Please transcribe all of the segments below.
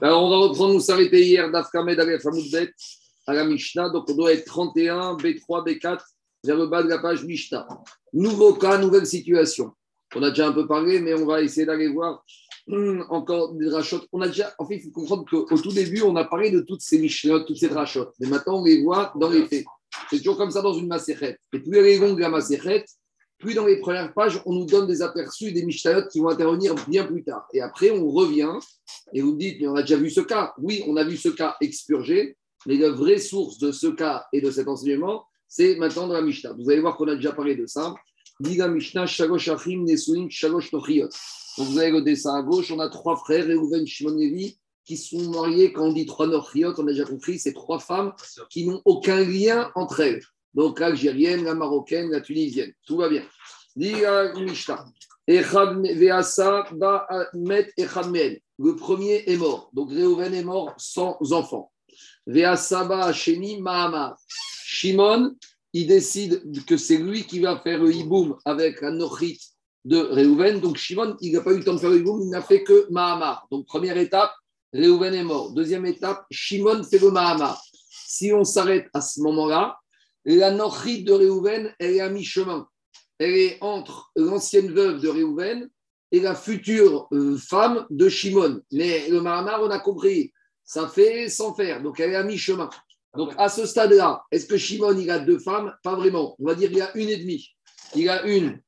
Alors, on va reprendre, nous s'arrêter hier d'Afkamed à à la Mishnah. Donc, on doit être 31, B3, B4, vers le bas de la page Mishnah. Nouveau cas, nouvelle situation. On a déjà un peu parlé, mais on va essayer d'aller voir hum, encore des rachotes. On a déjà, en fait, il faut comprendre qu'au tout début, on a parlé de toutes ces Mishnah, toutes ces rachotes. Mais maintenant, on les voit dans les faits. C'est toujours comme ça dans une macérette. Et plus elle est longue, la macérette, plus dans les premières pages, on nous donne des aperçus des Mishnayot qui vont intervenir bien plus tard. Et après, on revient et vous dites, mais on a déjà vu ce cas. Oui, on a vu ce cas expurgé, mais la vraie source de ce cas et de cet enseignement, c'est maintenant dans la Mishnah. Vous allez voir qu'on a déjà parlé de ça. Diga Mishnah, Shalosh Achim, Nochiot. Donc vous avez le dessin à gauche, on a trois frères, Reuven, Shimon, Levi, qui sont mariés. Quand on dit trois Nochiot, on a déjà compris, c'est trois femmes qui n'ont aucun lien entre elles. Donc l'algérienne, la marocaine, la tunisienne. Tout va bien. Mishnah. Le premier est mort. Donc Reuven est mort sans enfant. Veasaba Sheni Mahama. Shimon, il décide que c'est lui qui va faire le hiboum avec la nochit de Reuven. Donc Shimon, il n'a pas eu le temps de faire le hiboum, il n'a fait que Mahamar. Donc première étape, Reuven est mort. Deuxième étape, Shimon fait le Mahamar. Si on s'arrête à ce moment-là, la nochit de Reuven, elle est à mi-chemin. Elle est entre l'ancienne veuve de Reuven et la future euh, femme de Shimon. Mais le Mahamar, on a compris, ça fait sans faire. Donc elle est à mi-chemin. Donc à ce stade-là, est-ce que Shimon, il a deux femmes? Pas vraiment. On va dire qu'il y a une et demie. Il a une,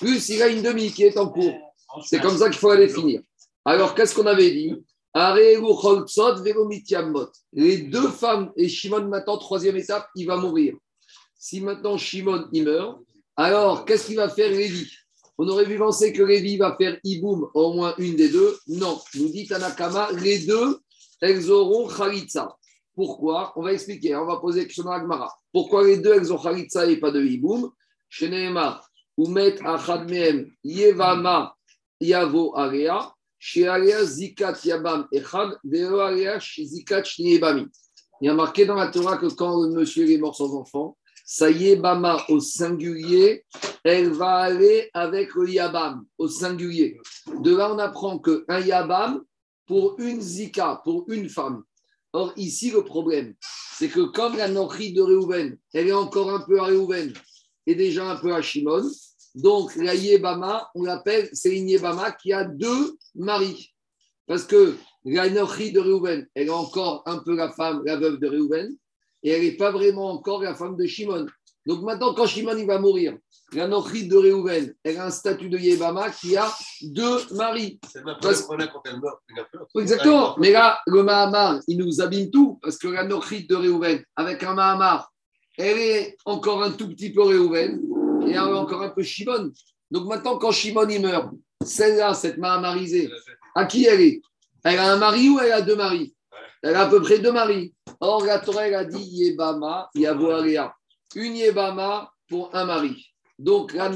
plus il a une demi qui est en cours. C'est comme ça qu'il faut la définir. Alors qu'est-ce qu'on avait dit? Les deux femmes, et Shimon maintenant, troisième étape, il va mourir. Si maintenant Shimon, il meurt, alors qu'est-ce qu'il va faire Lévi? On aurait vu penser que Lévi va faire Iboum, au moins une des deux. Non, nous dit Tanakama, les deux, elles auront Khalitsa. Pourquoi? On va expliquer, on va poser la question à Agmara. Pourquoi les deux, elles ont Khalitsa et pas de Iboum? Chez Umet Achadmeem, Yevama, Yavo Area Yabam. Il y a marqué dans la Torah que quand le monsieur est mort sans enfant, ça y est, Bama au singulier, elle va aller avec le Yabam au singulier. De là, on apprend qu'un Yabam, pour une Zika, pour une femme. Or, ici, le problème, c'est que comme la Nochi de Réhouven, elle est encore un peu à Réhouven et déjà un peu à Shimon, donc la Yébama, on l'appelle, c'est une Yébama qui a deux maris. Parce que la Nochi de Réhouven, elle est encore un peu la femme, la veuve de Réhouven, et elle n'est pas vraiment encore la femme de Shimon. Donc maintenant, quand Shimon il va mourir, la Nochrit de Réhouven, elle a un statut de Yébama qui a deux maris. C'est Parce... quand elle meurt. Exactement. Mais là, le Mahamar, il nous abîme tout, parce que la Nochrit de Réhouven, avec un Mahamar, elle est encore un tout petit peu Réhouven, et encore un peu Shimon. Donc maintenant, quand Shimon il meurt, celle-là, cette Mahamarisée, à qui elle est? Elle a un mari ou elle a deux maris? Elle a à peu près deux maris. Or, la Torah, elle a dit Yébama, Yavoaria. Une Yébama pour un mari. Donc, la...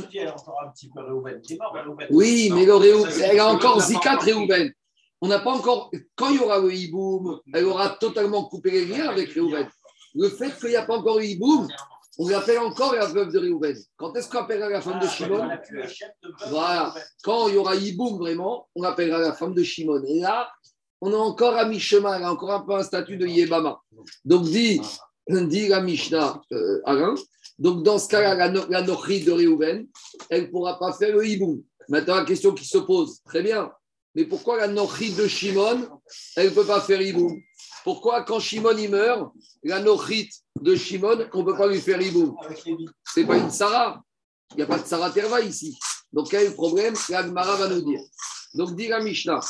Oui, mais le elle a encore Zikat Réhouven. On n'a pas encore. Quand il y aura le hiboum, elle aura totalement coupé les liens avec Réhouven. Le fait qu'il n'y a pas encore le hiboum, on l'appelle encore la veuve de Réhouven. Quand est-ce qu'on appellera la femme de Shimon Voilà. Quand il y aura hiboum vraiment, on appellera la femme de Shimon. Et là, on est encore à mi-chemin, elle a encore un peu un statut de Yébama. Donc, dit, dit la Mishnah euh, Alain, donc, dans ce cas-là, la, la de Réhouven, elle ne pourra pas faire le hibou. Maintenant, la question qui se pose, très bien, mais pourquoi la nochi de Shimon, elle ne peut pas faire hibou Pourquoi, quand Shimon y meurt, la nochi de Shimon, on ne peut pas lui faire hibou Ce n'est pas une Sarah. Il n'y a pas de Sarah Terva ici. Donc, quel est le problème? La Gemara va nous dire. Donc, dit la Mishnah.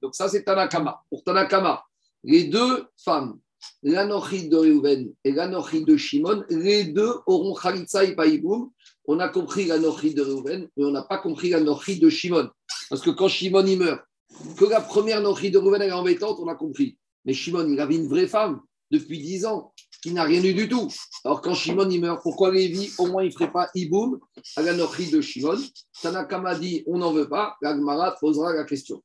Donc, ça, c'est Tanakama. Pour Tanakama, les deux femmes l'anochid de Reuven et l'anochid de Shimon, les deux auront Khalitsa et Païboum. On a compris l'anochid de Reuven, mais on n'a pas compris l'anochid de Shimon. Parce que quand Shimon il meurt, que la première nochid de Reuven est embêtante, on a compris. Mais Shimon, il avait une vraie femme depuis dix ans qui n'a rien eu du tout. Alors quand Shimon il meurt, pourquoi Lévi, au moins il ne ferait pas Iboum à la nocherie de Shimon. Tanakama dit on n'en veut pas. L'Agmara posera la question.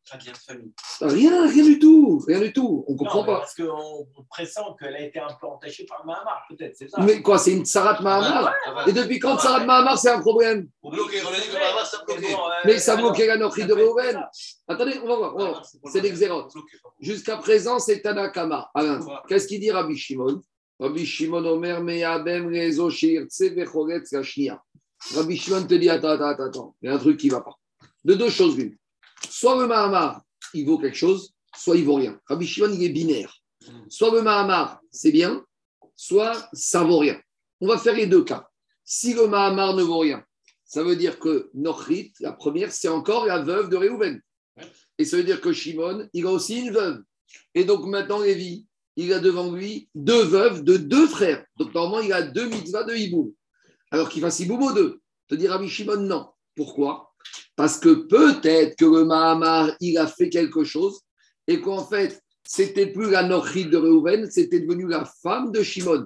Rien, rien du tout. Rien du tout. On ne comprend pas. Parce qu'on pressent qu'elle a été un peu entachée par Mahamar, peut-être, c'est ça Mais quoi, c'est une Sarat Mahamar Et depuis quand Sarat Mahamar, c'est un problème? Pour bloquer, on a dit que Mahamar, ça bloquait. Mais ça bloquait la nocherie de Reuven. Attendez, on va voir. on va voir. C'est l'exérote. Jusqu'à présent, c'est Tanakama. Alain, qu'est-ce qu'il dit Rabbi Shimon? Rabbi Shimon Omer Meyabem Rezo Shirtse Vechoretz Gashnia. Rabbi Shimon te dit attends, attends, attends, attends, il y a un truc qui ne va pas. De deux choses l'une. Soit le Mahamar, il vaut quelque chose, soit il vaut rien. Rabbi Shimon, il est binaire. Soit le Mahamar, c'est bien, soit ça vaut rien. On va faire les deux cas. Si le Mahamar ne vaut rien, ça veut dire que Nochrit, la première, c'est encore la veuve de Réhouven. Et ça veut dire que Shimon, il a aussi une veuve. Et donc maintenant, Lévi, il a devant lui deux veuves de deux frères. Donc normalement, il a deux mitzvahs de Hiboum. Alors qu'il fasse Hiboum aux deux. Te dire Rabbi Shimon, non. Pourquoi? Parce que peut-être que le Mahamar, il a fait quelque chose et qu'en fait, c'était plus la Nochrit de Reuven, c'était devenu la femme de Shimon.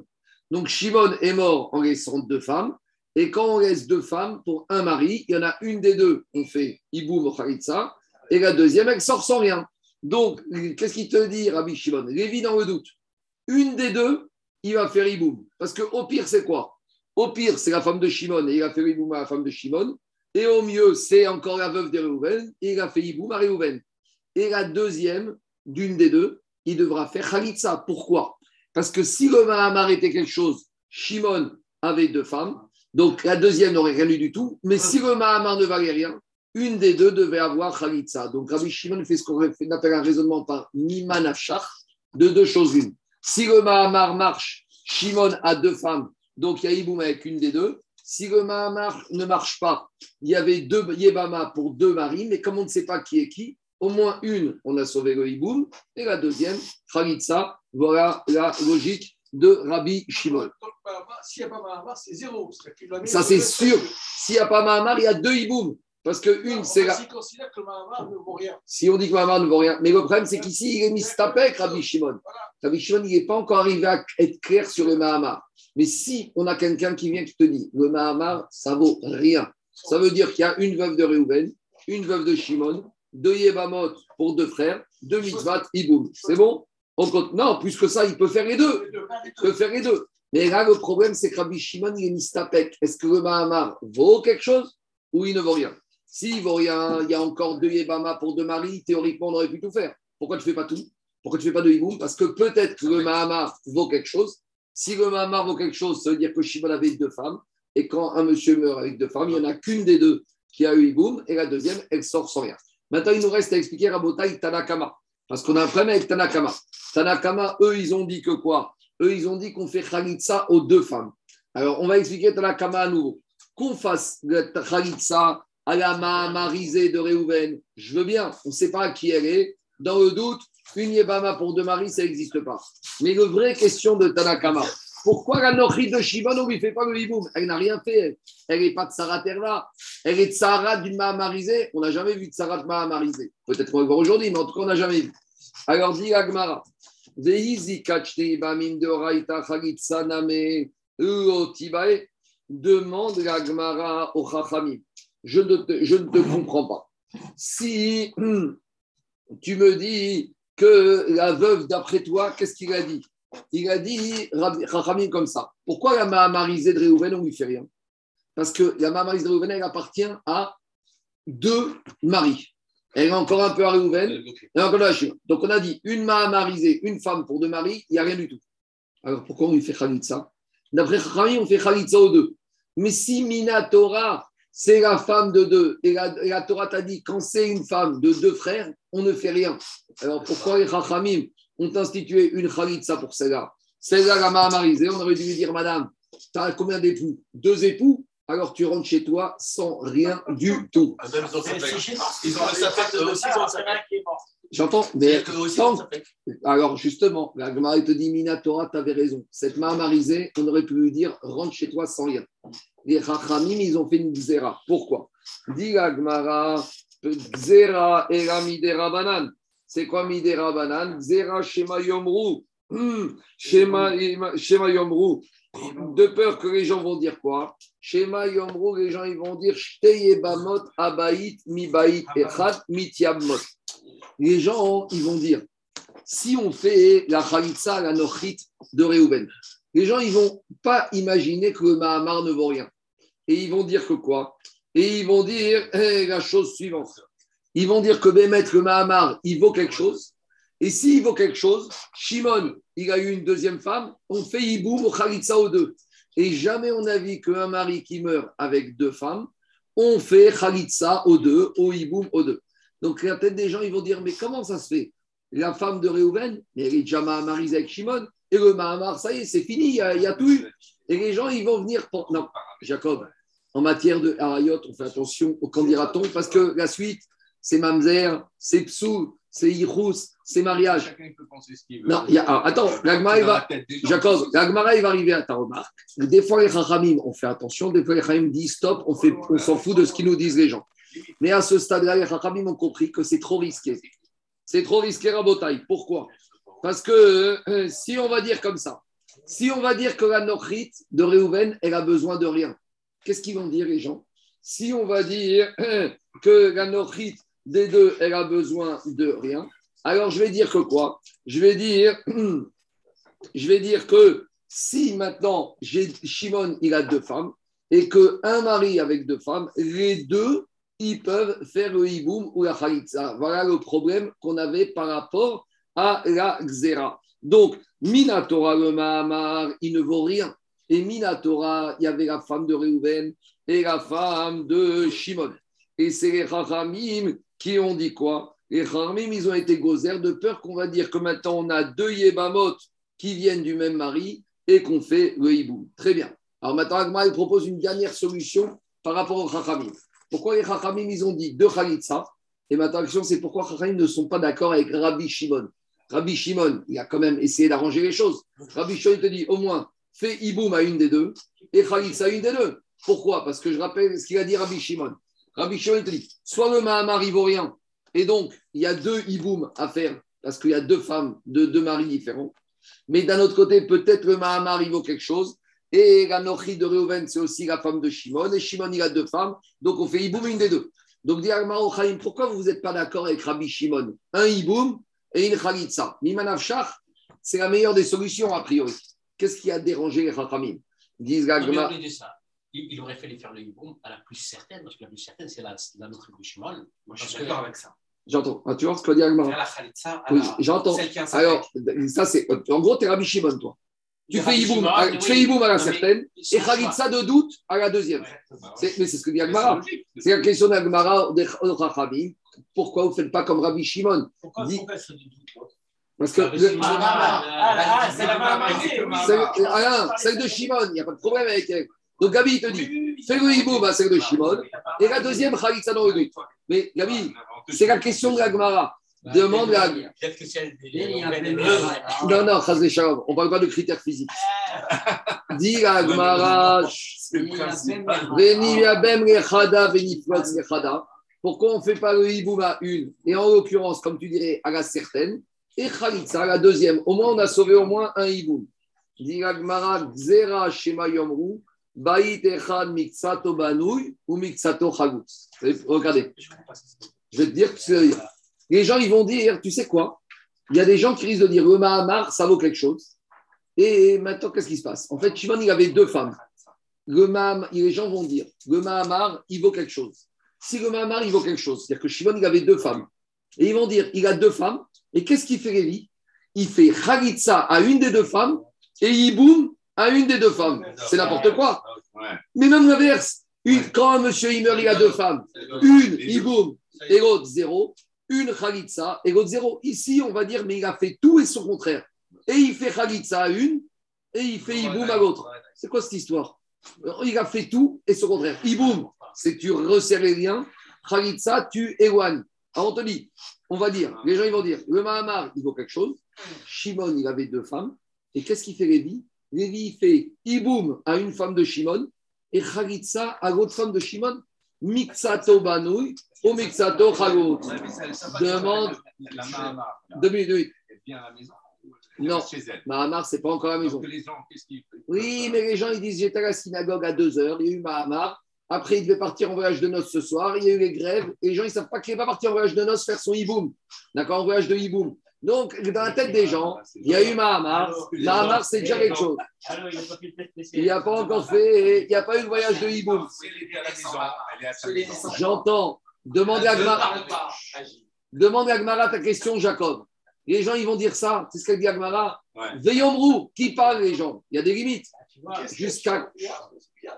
Donc Shimon est mort en laissant deux femmes. Et quand on laisse deux femmes pour un mari, il y en a une des deux, on fait Hiboum au Charitza, et la deuxième, elle sort sans rien. Donc, qu'est-ce qu'il te dit, Rabbi Shimon? Lévi dans le doute. Une des deux, il va faire Iboum. Parce qu'au pire, c'est quoi? Au pire, c'est la femme de Shimon et il a fait Iboum à la femme de Shimon. Et au mieux, c'est encore la veuve de Réhouven et il a fait Iboum à Réhouven. Et la deuxième, d'une des deux, il devra faire Khalitsa. Pourquoi? Parce que si le Mahamar était quelque chose, Shimon avait deux femmes, donc la deuxième n'aurait rien eu du tout. Mais si le Mahamar ne valait rien, une des deux devait avoir Khalitsa. Donc Rabbi Shimon fait ce qu'on appelle un raisonnement par Niman Afshach, de deux choses une. Si le Mahamar marche, Shimon a deux femmes, donc il y a Iboum avec une des deux. Si le Mahamar ne marche pas, il y avait deux Yebama pour deux maris, mais comme on ne sait pas qui est qui, au moins une, on a sauvé le Iboum, et la deuxième, Khalitsa. Voilà la logique de Rabbi Shimon. S'il n'y a pas Mahamar, c'est zéro. Ça, c'est sûr. S'il n'y a pas Mahamar, il y a deux Iboum. Parce que une, c'est la. Si on dit que Mahamar ne vaut rien. Mais le problème, c'est qu'ici, il est mis stapek, Rabbi Shimon. Rabbi Shimon, il n'est pas encore arrivé à être clair sur le Mahamar. Mais si on a quelqu'un qui vient qui te dit le Mahamar, ça vaut rien. Ça veut dire qu'il y a une veuve de Réhouven, une veuve de Shimon, deux Yebamot pour deux frères, deux Mitzvat, Iboum. C'est bon? On compte. Non, plus que ça, il peut faire les deux. Il peut faire les deux. Mais là, le problème, c'est que Rabbi Shimon, il est mis stapek. Est-ce que le Mahamar vaut quelque chose ou il ne vaut rien? S'il vaut rien, il y a encore deux Yébama pour deux maris, théoriquement, on aurait pu tout faire. Pourquoi tu ne fais pas tout? Pourquoi tu ne fais pas de Hiboum? Parce que peut-être que le Mahamar vaut quelque chose. Si le Mahamar vaut quelque chose, ça veut dire que Shimon avait deux femmes. Et quand un monsieur meurt avec deux femmes, il n'y en a qu'une des deux qui a eu Hiboum, et la deuxième, elle sort sans rien. Maintenant, il nous reste à expliquer Rabotai Tanakama. Parce qu'on a un problème avec Tanakama. Tanakama, eux, ils ont dit que quoi? Eux, ils ont dit qu'on fait Khalitsa aux deux femmes. Alors, on va expliquer Tanakama à nouveau. Qu'on fasse Khalitsa à la Mahamarisée de Réhouven, je veux bien, on ne sait pas qui elle est. Dans le doute, une Yébama pour deux maris, ça n'existe pas. Mais la vraie question de Tanakama, pourquoi la Nochi de Shimon, on ne lui fait pas le hiboum? Elle n'a rien fait. Elle n'est pas de Sarah Terla. Elle est de Sarah d'une Mahamarisée. On n'a jamais vu de Sarah de Mahamarisée. Peut-être qu'on va voir aujourd'hui, mais en tout cas, on n'a jamais vu. Alors, dit Agmara. Demande l'Agmara au Chachamim je ne te, je ne te comprends pas. Si tu me dis que la veuve, d'après toi, qu'est-ce qu'il a dit? Il a dit, Rachamim, comme ça. Pourquoi la Mahamarisée de Réhouven, on ne lui fait rien? Parce que la Mahamarisée de Réhouven, elle appartient à deux maris. Elle est encore un peu à Réhouven, et encore à Donc on a dit, une Mahamarisée, une femme pour deux maris, il n'y a rien du tout. Alors pourquoi on lui fait Khalitsa? D'après Rachamim, on fait Khalitsa aux deux. Mais si Minatora, c'est la femme de deux. Et la, Torah t'a dit, quand c'est une femme de deux frères, on ne fait rien. Alors pourquoi les Chachamim ont institué une Khalitsa pour celle-là? Celle-là, la Mahamarisée, on aurait dû lui dire, madame, tu as combien d'époux? Deux époux? Alors tu rentres chez toi sans rien du tout. Ils ont le aussi, J'entends, mais alors justement, la Gemara te dit Minatora, tu avais raison. Cette Mahamarisée, on aurait pu lui dire rentre chez toi sans rien. Les Rachamim, ils ont fait une Zera. Pourquoi? Dit la Gemara Zera et Midera Banan. C'est quoi Midera Banan Zera Shema Yomru. Hmm. Shema Yomru. De peur que les gens vont dire quoi? Shema Yomro, les gens ils vont dire Shteyebamot Abayit Mibayit Echad Mityamot. Les gens ils vont dire si on fait la Khalitsa, la Nochit de Reuven, les gens ils vont pas imaginer que le Mahamar ne vaut rien. Et ils vont dire que quoi? Et ils vont dire eh, la chose suivante. Ils vont dire que Bémet, le Mahamar, il vaut quelque chose. Et s'il vaut quelque chose, Shimon, il a eu une deuxième femme, on fait Iboum ou Khalitsa aux deux. Et jamais on a vu qu'un mari qui meurt avec deux femmes, on fait Khalitsa aux deux, au Iboum aux deux. Donc la tête des gens, ils vont dire, mais comment ça se fait? La femme de Réhouven, elle est déjà Mahamarisée avec Shimon, et le Mahamar, ça y est, c'est fini, il y, a, il y a tout eu. Et les gens, ils vont venir... Pour... Non, Jacob, en matière de harayot, on fait attention au candidaton, parce que la suite, c'est Mamzer, c'est Psou, c'est Irous, c'est mariage. Chacun peut penser ce qu'il veut. Non, y a, alors, attends, l'Agmara, va, Jacob, l'Agmara, il va arriver à ta remarque. Des fois, les Chachamim, on fait attention. Des fois, les Chachamim disent stop, on, fait, on s'en fout de ce qu'ils nous disent les gens. Mais à ce stade-là, les Chachamim ont compris que c'est trop risqué. C'est trop risqué, Rabotaï. Pourquoi? Parce que euh, si on va dire comme ça, si on va dire que la Nochrit de Réhouven, elle a besoin de rien, qu'est-ce qu'ils vont dire les gens? Si on va dire euh, que la Nochrit des deux, elle a besoin de rien, alors je vais dire que quoi? Je vais dire, je vais dire que si maintenant Shimon, il a deux femmes, et que un mari avec deux femmes, les deux, ils peuvent faire le hiboum ou la khalitza. Voilà le problème qu'on avait par rapport à la xéra. Donc, Minatora, le Mahamar, il ne vaut rien. Et Minatora, il y avait la femme de Réhouven et la femme de Shimon. Et c'est les Chachamim qui ont dit quoi? Les Chachamim, ils ont été gozer de peur qu'on va dire que maintenant on a deux Yébamot qui viennent du même mari et qu'on fait le hiboum. Très bien. Alors maintenant, Agma, il propose une dernière solution par rapport aux Chachamim. Pourquoi les Chachamim, ils ont dit deux Khalitsa? Et maintenant, la question, c'est pourquoi Chachamim ne sont pas d'accord avec Rabbi Shimon? Rabbi Shimon, il a quand même essayé d'arranger les choses. Rabbi Shimon, il te dit, au moins, fais hiboum à une des deux et Khalitsa à une des deux. Pourquoi? Parce que je rappelle ce qu'il a dit Rabbi Shimon. Rabbi Shimon, il te dit, soit le Mahamar, il vaut rien, et donc, il y a deux hiboum à faire, parce qu'il y a deux femmes, de deux maris différents. Mais d'un autre côté, peut-être le Mahamar, il vaut quelque chose. Et la Nochi de Reuven, c'est aussi la femme de Shimon. Et Shimon, il a deux femmes. Donc, on fait Hiboum une des deux. Donc, dit pourquoi vous n'êtes pas d'accord avec Rabbi Shimon? Un Hiboum et une Khalitsa. Mimanav Shach, c'est la meilleure des solutions, a priori. Qu'est-ce qui a dérangé les Chachamim? Disent de ça, il, il aurait fallu faire le hiboum à la plus certaine, parce que la plus certaine, c'est la, la nôtre de Shimon. Moi, je suis que- d'accord avec ça. J'entends. Ah, tu vois ce que dit Agmara Oui, j'entends. celle qui a un Alors, ça, c'est. En gros, tu es Rabbi Shimon, toi. Tu fais Shimon, à, oui. tu fais à la certaine et. Khalitsa de doute à la deuxième. Bah C'est- Mais c'est ce que dit Agmara. C'est la question d'Agmara des Chachamim. Pourquoi vous ne faites pas comme Rabbi Shimon? Pourquoi Dis- pourquoi c'est du doute l'autre Parce que. Le- Ah, ah, ah, ah, c'est la celle, Alain, celle de Shimon, il n'y a pas de problème avec elle. Donc Gabi, il te dit fais le hiboum à celle de Shimon et la deuxième Khalitsa dans le doute. Mais Gabi, c'est la question de l'Agmara. Demande la. Peut-être que c'est Béni, Abel, Non, non, Chaz Shalom, on ne parle pas de critères physiques. Dis la Agmara. Veni abem lechada, veni flotz lechada. Pourquoi on ne fait pas le hiboum à une Et en l'occurrence, comme tu dirais, à la certaine, et Khalitsa à la deuxième. Au moins, on a sauvé au moins un hiboum. Regardez, je vais te dire que c'est- les gens ils vont dire, tu sais quoi? Il y a des gens qui risquent de dire le Mahamar, ça vaut quelque chose. Et maintenant, qu'est-ce qui se passe? En fait, Shimon, il avait deux femmes. Le les gens vont dire, le Mahamar, il vaut quelque chose. Si le Mahamar, il vaut quelque chose, c'est-à-dire que Shimon, il avait deux femmes. Et ils vont dire, il a deux femmes. Et qu'est-ce qu'il fait, Lévi? Il fait Khalitsa à une des deux femmes et Yiboum à une des deux femmes. C'est n'importe quoi. Mais même l'inverse. Quand un monsieur il meurt, il a deux femmes. Une, Yiboum, et l'autre, zéro. Une Khalitsa et l'autre, zéro. Ici, on va dire, mais il a fait tout et son contraire. Et il fait Khalitsa à une et il fait Yiboum à l'autre. C'est quoi cette histoire? Il a fait tout et son contraire. Iboum, c'est tu resserres les liens. Khalitsa, tu éloignes. Alors on te dit, on va dire, les gens ils vont dire, le Mahamar, il vaut quelque chose. Shimon, il avait deux femmes. Et qu'est-ce qu'il fait Lévi? Lévi, il fait Iboum à une femme de Shimon et Khalitsa à l'autre femme de Shimon. Mixato Banouy ou Mixato Chagot. Demande- La Mahamar, là, Deux minutes, deux minutes. elle vient à la maison. Non. Mahamar, c'est pas encore à la maison. Oui, mais les gens, ils disent j'étais à la synagogue à 2 heures, il y a eu Mahamar. Après, il devait partir en voyage de noces ce soir, il y a eu les grèves. Et les gens, ils ne savent pas qu'il n'est pas parti en voyage de noces faire son hiboum. D'accord En voyage de hiboum. Donc, dans la tête des gens, il y a eu Mahamar. Mahamar, c'est déjà quelque chose. Alors, il n'y a pas encore fait, il n'y a pas eu de voyage de hiboum. Maison. J'entends. Demande à Gmara. Demande à Gmara ta question, Jacob. Les gens, ils vont dire ça. C'est ce qu'elle dit à Gmara. Ouais. Veillombrou, qui parle les gens? Il y a des limites. Jusqu'à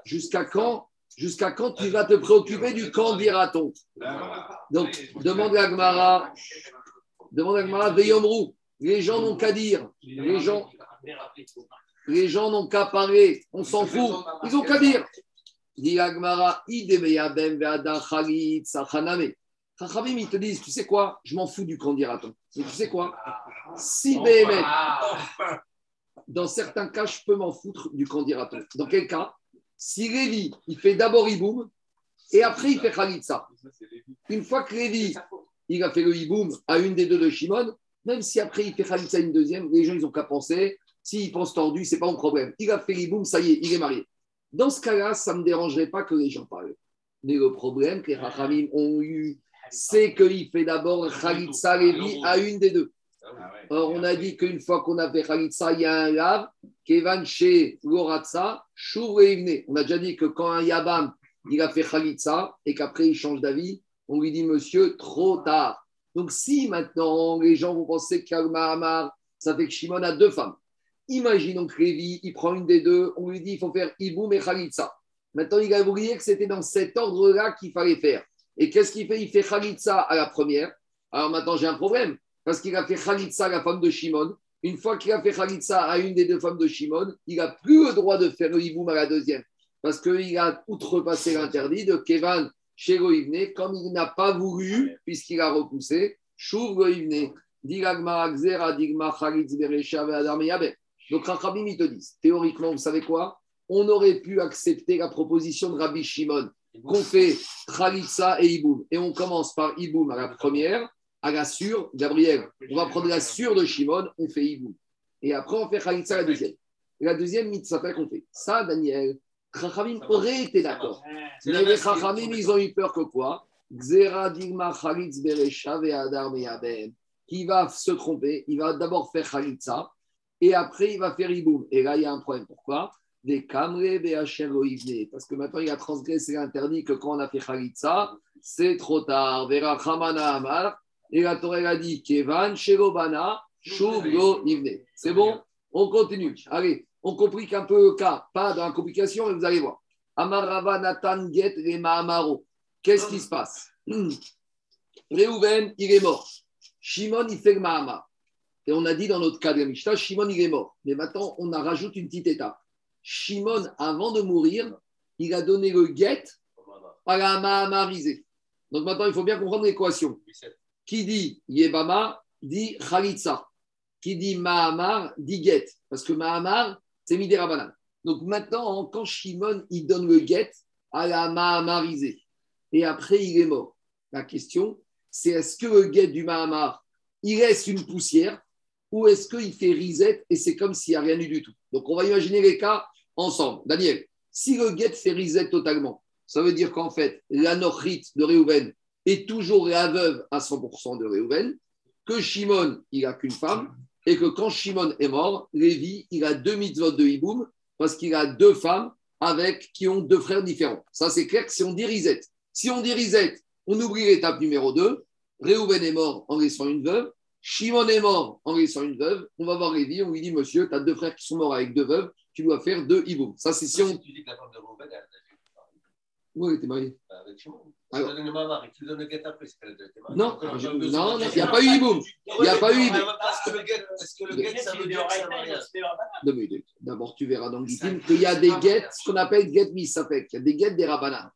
jusqu'à quand Jusqu'à quand tu vas te préoccuper du quand dira-t-on Donc, demande à Gmara. Demande à Gmara, Veillombrou. Les gens n'ont qu'à dire. Les gens, les gens n'ont qu'à parler. On s'en fout. Ils n'ont qu'à dire. Dit la Gemara, Idemeyabem ve'adar chalit sachaname. Chachamim, ils te disent, tu sais quoi? Je m'en fous du quand dira-t-on. Mais tu sais quoi? Si Béhémet, dans certains cas, je peux m'en foutre du quand dira-t-on. Dans quel cas? Si Lévi, il fait d'abord Iboum et après il fait Khalitsa. Une fois que Lévi, il a fait le Iboum à une des deux de Shimon, même si après il fait Khalitsa une deuxième, les gens, ils n'ont qu'à penser. S'ils pensent tordu, c'est pas un problème. Il a fait l'Iboum, ça y est, il est marié. Dans ce cas-là, ça ne me dérangerait pas que les gens parlent. Mais le problème que les Rachamim ont eu, c'est qu'il fait d'abord Khalitsa Lévi à une des deux. Or, on a dit qu'une fois qu'on a fait Khalitsa, il y a un lave, Kevan chez Loratsa, Ivne. On a déjà dit que quand un Yabam, il a fait Khalitsa et qu'après il change d'avis, on lui dit, monsieur, trop tard. Donc, si maintenant les gens vont penser qu'Al-Mahamar, ça fait que Shimon a deux femmes. Imaginons que Lévi, il prend une des deux, on lui dit, il faut faire Iboum et Khalitsa. Maintenant, il a oublié que c'était dans cet ordre-là qu'il fallait faire. Et qu'est-ce qu'il fait? Il fait Khalitsa à la première. Alors maintenant, j'ai un problème. Parce qu'il a fait Khalitsa à la femme de Shimon. Une fois qu'il a fait Khalitsa à une des deux femmes de Shimon, il n'a plus le droit de faire le à la deuxième. Parce qu'il a outrepassé l'interdit de Kevan chez Goïvne, comme il n'a pas voulu, puisqu'il a repoussé, Chouv Goïvne. Donc, Rachabim, ils te disent, théoriquement, vous savez quoi? On aurait pu accepter la proposition de Rabbi Shimon qu'on fait Khalitsa et Iboum. Et on commence par Iboum à la première, à la sûre, Gabriel. On va prendre la sûre de Shimon, on fait Iboum. Et après, on fait Khalitsa la deuxième. Et la deuxième, Mitzapek, qu'on fait. Ça, Daniel, Chachamim aurait été d'accord. Mais les Chachamim, ils ont eu peur que quoi? Qui va se tromper, il va d'abord faire Khalitsa et après il va faire Iboum. Et là, il y a un problème. Pourquoi? Des. Parce que maintenant, il a transgressé l'interdit que quand on a fait Khalitsa, c'est trop tard. Vera Khamana Amar. Et la Torah a dit Kevan Lo Ivne. C'est bon? On continue. Allez, on complique un peu le cas. Pas dans la complication, mais vous allez voir. Amarava Nathan Get les Mahamaro. Qu'est-ce qui se passe? Réhouven, il est mort. Shimon, il fait le Mahama. Et on a dit dans notre cas de Mishnah, Shimon, il est mort. Mais maintenant, on a rajouté une petite étape. Shimon, avant de mourir, il a donné le get à la Mahamarisée. Donc maintenant, il faut bien comprendre l'équation. Qui dit Yebama dit Khalitsa. Qui dit Mahamar dit get. Parce que Mahamar, c'est Midera Donc maintenant, quand Shimon, il donne le get à la Mahamarisée. Et après, il est mort. La question, c'est est-ce que le guet du Mahamar, il reste une poussière ou est-ce qu'il fait risette et c'est comme s'il n'y a rien eu du tout? Donc, on va imaginer les cas ensemble. Daniel, si le guet fait risette totalement, ça veut dire qu'en fait, la nochite de Réhouven est toujours la veuve à 100% de Réhouven, que Shimon, il n'a qu'une femme, et que quand Shimon est mort, Lévi, il a deux mitzvot de Hiboum, parce qu'il a deux femmes avec qui ont deux frères différents. Ça, c'est clair que si on dit risette. Si on dit risette, on oublie l'étape numéro 2. Réhouven est mort en laissant une veuve. Shimon est mort en laissant une veuve. On va voir Lévi, on lui dit Monsieur, tu as deux frères qui sont morts avec deux veuves, tu dois faire deux hiboum. Ça, c'est si on. Où elle était mariée avec Shimon. Tu Alors- lui donnes le mamar et tu donnes le guet après, c'est qu'elle était mariée. Non, non, il n'y a pas eu hiboum. Il n'y a pas eu hiboum. Est-ce que le guet, est-ce que le guet, ça veut dire minutes. D'abord, tu verras dans le Gittin qu'il y a des guettes, ce qu'on appelle guettes misafek. Il y a des guettes des rabanas.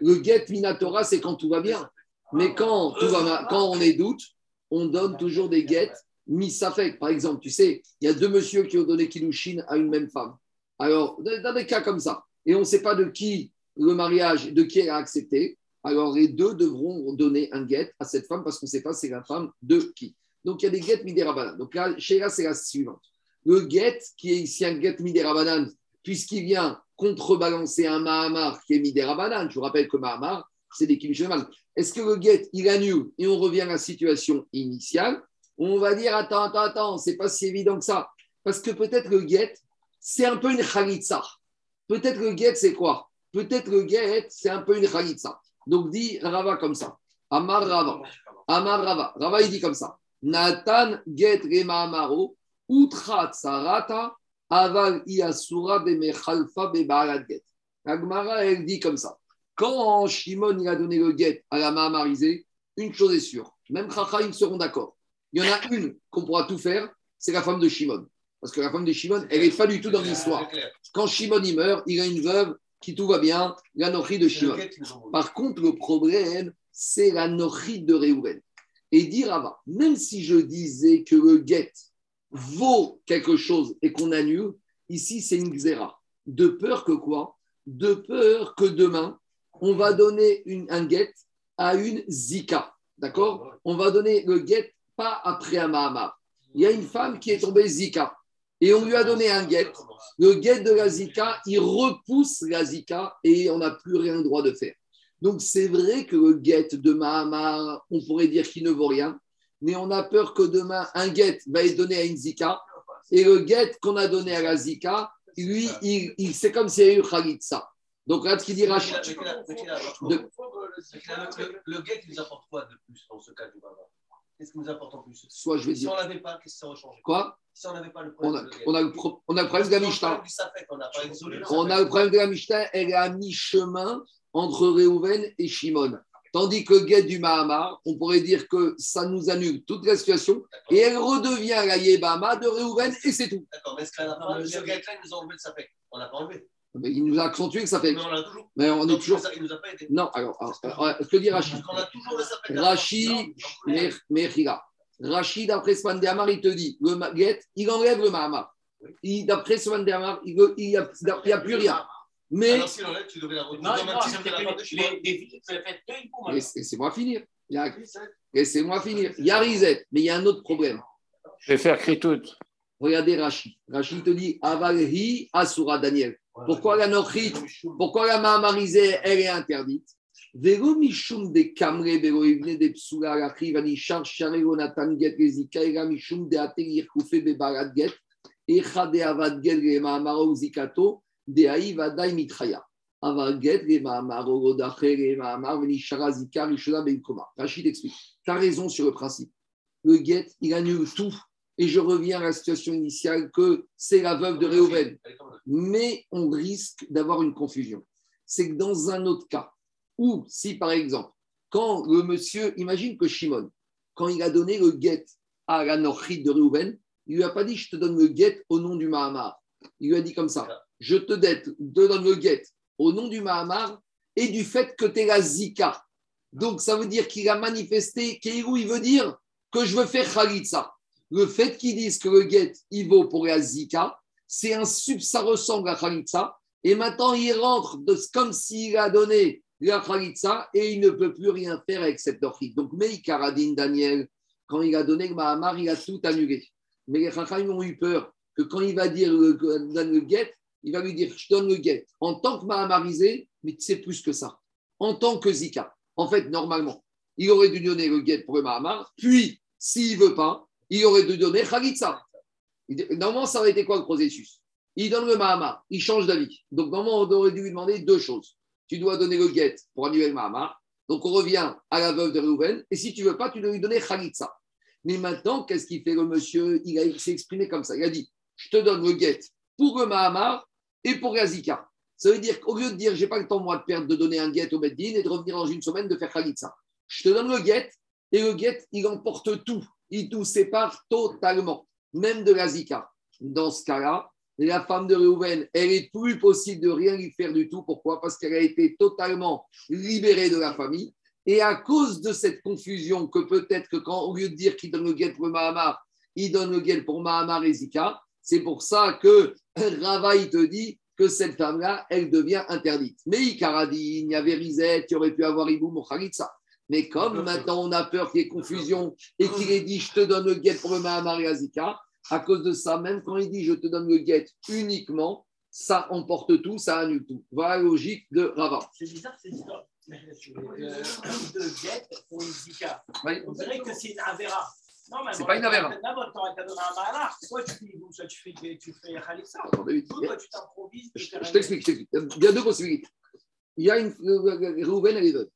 Le guet minatora, c'est quand tout va bien. Mais quand, tout va mal- quand on est doute, on donne toujours des guettes misafek. Par exemple, tu sais, il y a deux messieurs qui ont donné Kilushin à une même femme. Alors, dans des cas comme ça, et on ne sait pas de qui le mariage, de qui elle a accepté, alors les deux devront donner un guet à cette femme parce qu'on ne sait pas c'est la femme de qui. Donc il y a des get midérabanan. Donc là, chez c'est la suivante. Le get, qui est ici un get midérabanan, puisqu'il vient contrebalancer un Mahamar qui est midérabanan. Je vous rappelle que Mahamar, c'est des Kimishemal. Est-ce que le get, il annule et on revient à la situation initiale? On va dire attends, attends, attends, c'est pas si évident que ça. Parce que peut-être le get, c'est un peu une khalitsa. Peut-être le get, c'est quoi? Peut-être le get, c'est un peu une khalitsa. Donc dit Rava comme ça. Amar Rava. Amar Rava. Rava, il dit comme ça. Nathan get rema amaro, utrat sarata, aval iasura de mechalfa bebarat get. Agmara, elle dit comme ça. Quand Shimon il a donné le get à la Mahamarisée, une chose est sûre, même Chachaim seront d'accord. Il y en a une qu'on pourra tout faire, c'est la femme de Shimon. Parce que la femme de Shimon, elle n'est pas du tout dans l'histoire. Quand Shimon il meurt, il a une veuve qui tout va bien, la nourrit de Shimon. Par contre, le problème, c'est la nourrit de Réhouven. Et dit Rava, même si je disais que le get vaut quelque chose et qu'on annule, ici c'est une xéra. De peur que quoi? De peur que demain, on va donner une, un get à une zika. D'accord? On va donner le get pas après un Mahamar. Il y a une femme qui est tombée zika et on lui a donné un get. Le get de la zika, il repousse la zika et on n'a plus rien droit de faire. Donc c'est vrai que le get de Mahamar, on pourrait dire qu'il ne vaut rien, mais on a peur que demain un get va être donné à une zika et le get qu'on a donné à la zika, lui, il, il- c'est comme s'il y a eu Khalitsa. Donc là, ce qu'il dit Rachid, qu'il qu'il qu'il Le guet, il nous apporte quoi de plus dans ce cas du Baba? Qu'est-ce qui nous apporte en plus? Soit je vais Si dire on l'avait pas, qu'est-ce que ça aurait changé? Quoi? Si on n'avait pas le on problème a, de guet. on, a le pro- on a le problème de la Mishnah. On a le problème de la Mishnah, elle est à mi-chemin entre Réhouven et Shimon. Tandis que guet du Mahamar, on pourrait dire que ça nous annule toute la situation et elle redevient la Yébama de Réhouven et c'est tout. D'accord, mais est-ce qu'à la fin nous a enlevé le Safek On l'a pas enlevé. Mais il nous a accentué que ça fait. Mais on l'a toujours. Mais on est Donc, toujours. Il nous a pas aidé. Non, alors, alors, alors, ce que dit Rachid? Parce qu'on a toujours le Safek. Rachid. Rachid, d'après Sman de Hamar, il te dit le il enlève le Mahamar. D'après Sman il n'y a, il y a plus rien. Mais Alors, si tu devrais la. Non, Laissez-moi finir. Il y a- Laissez-moi finir. Il y a Rizet, mais il y a un autre problème. Je vais faire tout. Regardez Rachid. Rachid te dit Avalhi Asura Daniel. Pourquoi la Nochit, pourquoi la Mahamarisée, elle est interdite? Rachid explique. Tu raison sur le principe. Le Get, il annule tout. Et je reviens à la situation initiale que c'est la veuve de Réhouven mais on risque d'avoir une confusion. C'est que dans un autre cas, où si par exemple, quand le monsieur, imagine que Shimon, quand il a donné le guet à la Nochid de Reuven, il lui a pas dit je te donne le guet au nom du Mahamar. Il lui a dit comme ça je te donne le guet au nom du Mahamar et du fait que tu es la Zika. Donc ça veut dire qu'il a manifesté, Keirou, il veut dire que je veux faire Khalitsa. Le fait qu'ils disent que le guet, il vaut pour la Zika, c'est un sub, ça ressemble à Khalitsa. Et maintenant, il rentre de, comme s'il a donné la Khalitsa et il ne peut plus rien faire avec cette Dorchid. Donc, Meikaradin Daniel, quand il a donné le Mahamar, il a tout annulé. Mais les Chachamim ont eu peur que quand il va dire le, donne le guet, il va lui dire je donne le guet en tant que Mahamarisé, mais c'est plus que ça. En tant que Zika. En fait, normalement, il aurait dû donner le guet pour le Mahamar, puis, s'il ne veut pas, il aurait dû donner Khalitsa. Normalement, ça aurait été quoi le processus? Il donne le Mahamar, il change d'avis. Donc, normalement, on aurait dû lui demander deux choses. Tu dois donner le guet pour annuler le Mahamar. Donc, on revient à la veuve de Reuven. Et si tu veux pas, tu dois lui donner Khalitsa. Mais maintenant, qu'est-ce qu'il fait le monsieur? Il, s'est exprimé comme ça. Il a dit Je te donne le guet pour le Mahamar et pour Yazika. Ça veut dire qu'au lieu de dire J'ai pas le temps, moi, de perdre, de donner un guet au Beddin et de revenir dans une semaine de faire Khalitsa, je te donne le guet et le guet, il emporte tout. Il tout sépare totalement, même de la Zika. Dans ce cas-là, la femme de Réhouven, elle est plus possible de rien lui faire du tout. Pourquoi? Parce qu'elle a été totalement libérée de la famille. Et à cause de cette confusion, que peut-être que quand, au lieu de dire qu'il donne le guet pour Mahamar, il donne le guet pour Mahamar et Zika, c'est pour ça que Rava, il te dit que cette femme-là, elle devient interdite. Mais Icaradi, il y avait Rizet, il aurait pu avoir Iboum ou Khalitsa. Mais comme maintenant on a peur qu'il y ait confusion et qu'il ait dit je te donne le guet pour le Mahamar et Azika, à cause de ça, même quand il dit je te donne le guet uniquement, ça emporte tout, ça annule tout. Voilà la logique de Rava. C'est bizarre cette histoire. Euh, de guette pour une zika. Oui. On dirait que c'est une avéra. C'est pas une avéra. D'abord, qu'à donner un. Soit tu fais soit tu fais, tu fais Khalissa. Ou toi, tu t'improvises. Je, t'explique, je t'explique. Il y a deux possibilités. Il y a une. Réhouven, elle est.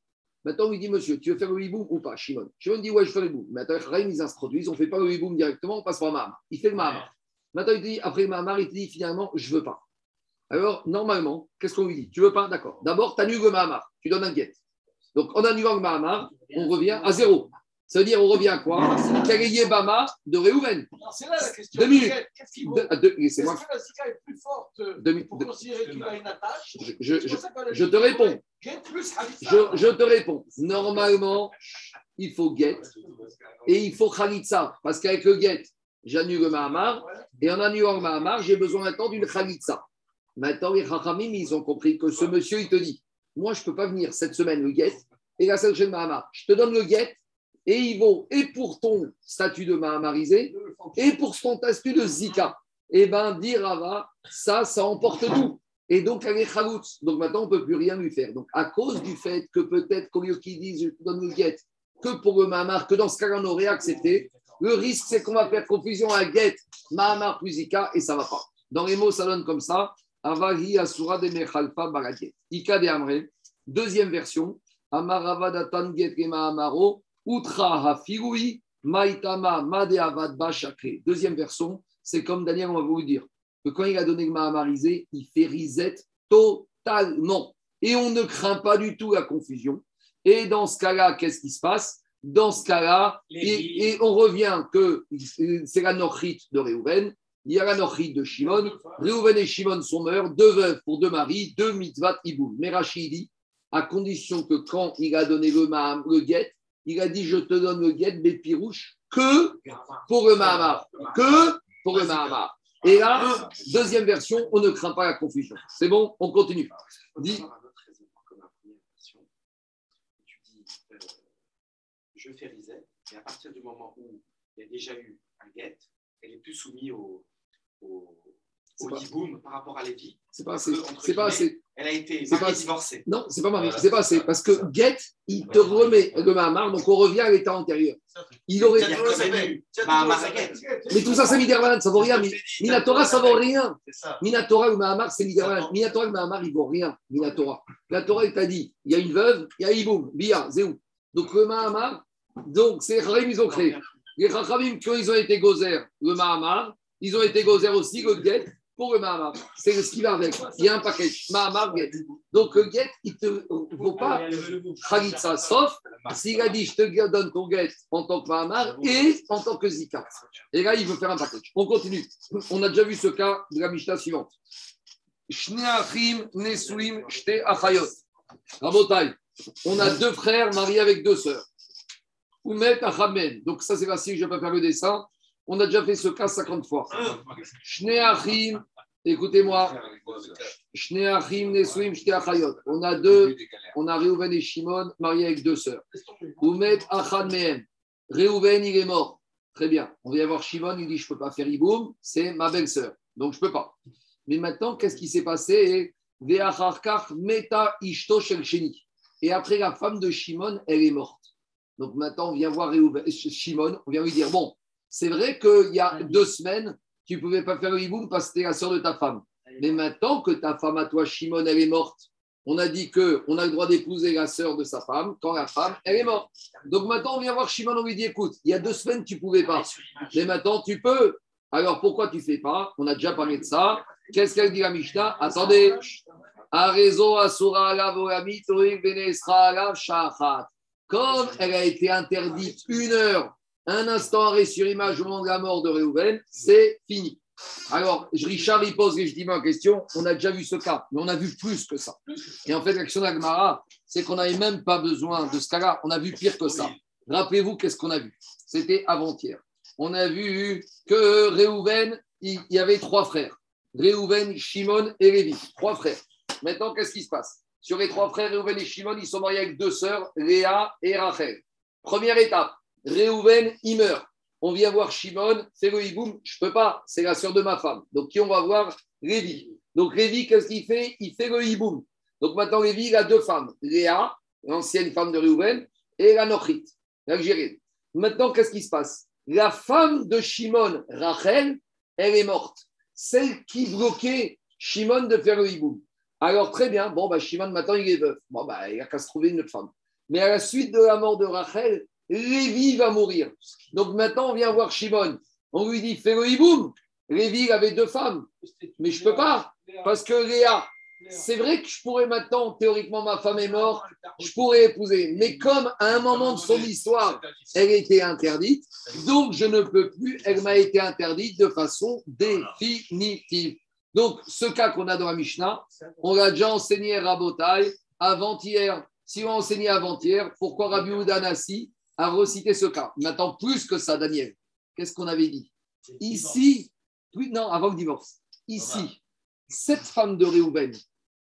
Maintenant, on lui dit, monsieur, tu veux faire le hiboum ou pas Shimon? Shimon dit, ouais, je fais le hiboum. Maintenant, Rahim, ils introduisent, on ne fait pas le hiboum directement, on passe par Mahamar. Il fait le Mahamar. Maintenant, il dit, après le Mahamar, il te dit, finalement, je ne veux pas. Alors, normalement, qu'est-ce qu'on lui dit? Tu veux pas? D'accord. D'abord, tu annules le Mahamar. Tu donnes un guet. Donc, en annulant le Mahamar, on revient à zéro. Ça veut dire, on revient à quoi Quel est Yébama de Réhouven C'est là la question. Deux minutes. Qu'est-ce qu'il vaut deux- Est-ce que la Zika est plus forte pour considérer qu'il a une attache Je- C'est te réponds. Get. Je, te réponds. Normalement, il faut guet et il faut khalitsa. Parce qu'avec le guet, j'annule le Mahamar. Et en annulant le Mahamar, j'ai besoin maintenant d'une khalitsa. Maintenant, les Chachamim, ils ont compris que ce monsieur, il te dit Moi, je ne peux pas venir cette semaine le guet et la seule chaîne Mahamar. Je te donne le guet et il vaut et pour ton statut de Mahamarisé et pour ton statut de Zika. Eh bien, dire Rava, ça, ça emporte tout. Et donc, elle est chaloutz. Donc maintenant, on ne peut plus rien lui faire. Donc, à cause du fait que peut-être lieu qu'ils disent je te donne le guet que pour le Mahamar, que dans ce cas-là, on aurait accepté, le risque, c'est qu'on va faire confusion à guet, Mahamar plus Zika, et ça ne va pas. Dans les mots, ça donne comme ça Avahi Asura de Mechalfa Baraget. Ika de Amre. Deuxième version Amaravadatan Get Mahamaro. Utra. Maitama Made Avad Bachakre. Deuxième version, c'est comme Daniel, on va vous dire que quand il a donné le Mahamarisé, il fait reset totalement. Et on ne craint pas du tout la confusion. Et dans ce cas-là, qu'est-ce qui se passe? Dans ce cas-là, et, on revient que c'est la de Réhouven, il y a la de Shimon. Réhouven et Shimon sont morts, deux veuves pour deux maris, deux mitzvot iboum. Mais Rachid dit, à condition que quand il a donné le, Maham- le guet, il a dit Je te donne le guet, mais pirouche, que pour le Mahamar. Que pour le Mahamar. Et là, deuxième version, on ne craint pas la confusion. C'est bon, on continue. Dis- je fais reset, et à partir du moment où il y a déjà eu un get, elle est plus soumise au, au, au pas- hiboum par rapport à Lévi. C'est pas assez. C'est pas assez. Elle a été pas- mariée divorcée. Non, c'est pas Marie. C'est pas assez. Parce que Get, il te remet le Mahamar, donc on revient à l'état antérieur. Il aurait. Mais tout ça, c'est Miderman, ça vaut rien. Mi- Minatora, ça vaut rien. C'est ça. Minatora ou Mahamar, c'est Miderman. Minatora et Mahamar, il vaut rien. Minatora. La Torah, il t'a dit il y a une veuve, il y a Iboum, Bia, Zéou. Donc le Mahamar, donc c'est Rahim, ils ont créé. Les Chachamim, quand ils ont été gozer, le Mahamar, ils ont été gozer aussi le Get pour le Mahamar. C'est ce qui va avec. Il y a un package. Mahamar, Get. Donc le Get, il ne faut pas Khalitsa, sauf s'il a dit je te donne ton Get en tant que Mahamar et en tant que Zika. Et là, il veut faire un package. On continue. On a déjà vu ce cas de la Mishnah suivante. Shne achim nesuim shte achayot. Rabotai, on a deux frères mariés avec deux sœurs. Oumet achamen. Donc ça, c'est facile, je ne vais pas faire le dessin. On a déjà fait ce cas 50 fois. Shne achim, écoutez-moi. Shne achim nesuim shte achayot. On a deux, on a Réhouven et Shimon mariés avec deux sœurs. Oumet achad mehem. Réhouven, il est mort. Très bien. On vient voir Shimon, il dit Je ne peux pas faire Iboum, c'est ma belle-sœur. Donc je ne peux pas. Mais maintenant, qu'est-ce qui s'est passé? Meta ishto. Et après, la femme de Shimon, elle est morte. Donc maintenant, on vient voir Shimon, on vient lui dire Bon, c'est vrai qu'il y a deux semaines, tu ne pouvais pas faire le Iboum parce que c'était la sœur de ta femme. Mais maintenant que ta femme à toi, Shimon, elle est morte, on a dit qu'on a le droit d'épouser la sœur de sa femme quand la femme, elle est morte. Donc maintenant, on vient voir Shimon, on lui dit écoute, il y a deux semaines, tu ne pouvais pas. Mais maintenant, tu peux. Alors pourquoi tu ne fais pas? On a déjà parlé de ça. Qu'est-ce qu'elle dit la Mishnah? Attendez. Comme elle a été interdite une heure, un instant arrêt sur image au moment de la mort de Réhouven, c'est fini. Alors, Richard, il pose légitimement la question. On a déjà vu ce cas, mais on a vu plus que ça. Et en fait, l'action d'Agmara, c'est qu'on n'avait même pas besoin de ce cas-là. On a vu pire que ça. Rappelez-vous, qu'est-ce qu'on a vu C'était avant-hier. On a vu que Réhouven, il il y avait trois frères. Réhouven, Shimon et Lévi. Trois frères. Maintenant, qu'est-ce qui se passe? Sur les trois frères, Réhouven et Shimon, ils sont mariés avec deux sœurs, Léa et Rachel. Première étape, Réhouven, il meurt. On vient voir Shimon, c'est le hiboum, je peux pas, c'est la sœur de ma femme. Donc qui on va voir? Lévi. Donc Lévi, qu'est-ce qu'il fait? Il fait le hiboum. Donc maintenant, Lévi, il a deux femmes, Léa, l'ancienne femme de Réhouven, et la Nochrit, l'Algérienne. Maintenant, qu'est-ce qui se passe? La femme de Shimon, Rachel, elle est morte. Celle qui bloquait Shimon de faire le hiboum. Alors très bien, bon, bah, Shimon maintenant il est veuf. Bon, bah, il a qu'à se trouver une autre femme. Mais à la suite de la mort de Rachel, Lévi va mourir. Donc maintenant, on vient voir Shimon. On lui dit, fais le hiboum. Lévi avait deux femmes. Mais je peux pas, parce que Léa, c'est vrai que je pourrais maintenant, théoriquement, ma femme est morte, je pourrais épouser. Mais comme à un moment de son histoire, elle était interdite, donc je ne peux plus, elle m'a été interdite de façon définitive. Donc, ce cas qu'on a dans la Mishnah, on l'a déjà enseigné à Rabotai avant-hier. Si on a enseigné avant-hier, pourquoi Rabbi Oudanassi a recité ce cas Maintenant, plus que ça, Daniel, qu'est-ce qu'on avait dit Ici, oui, non, avant le divorce. Ici, cette femme de Réhouven,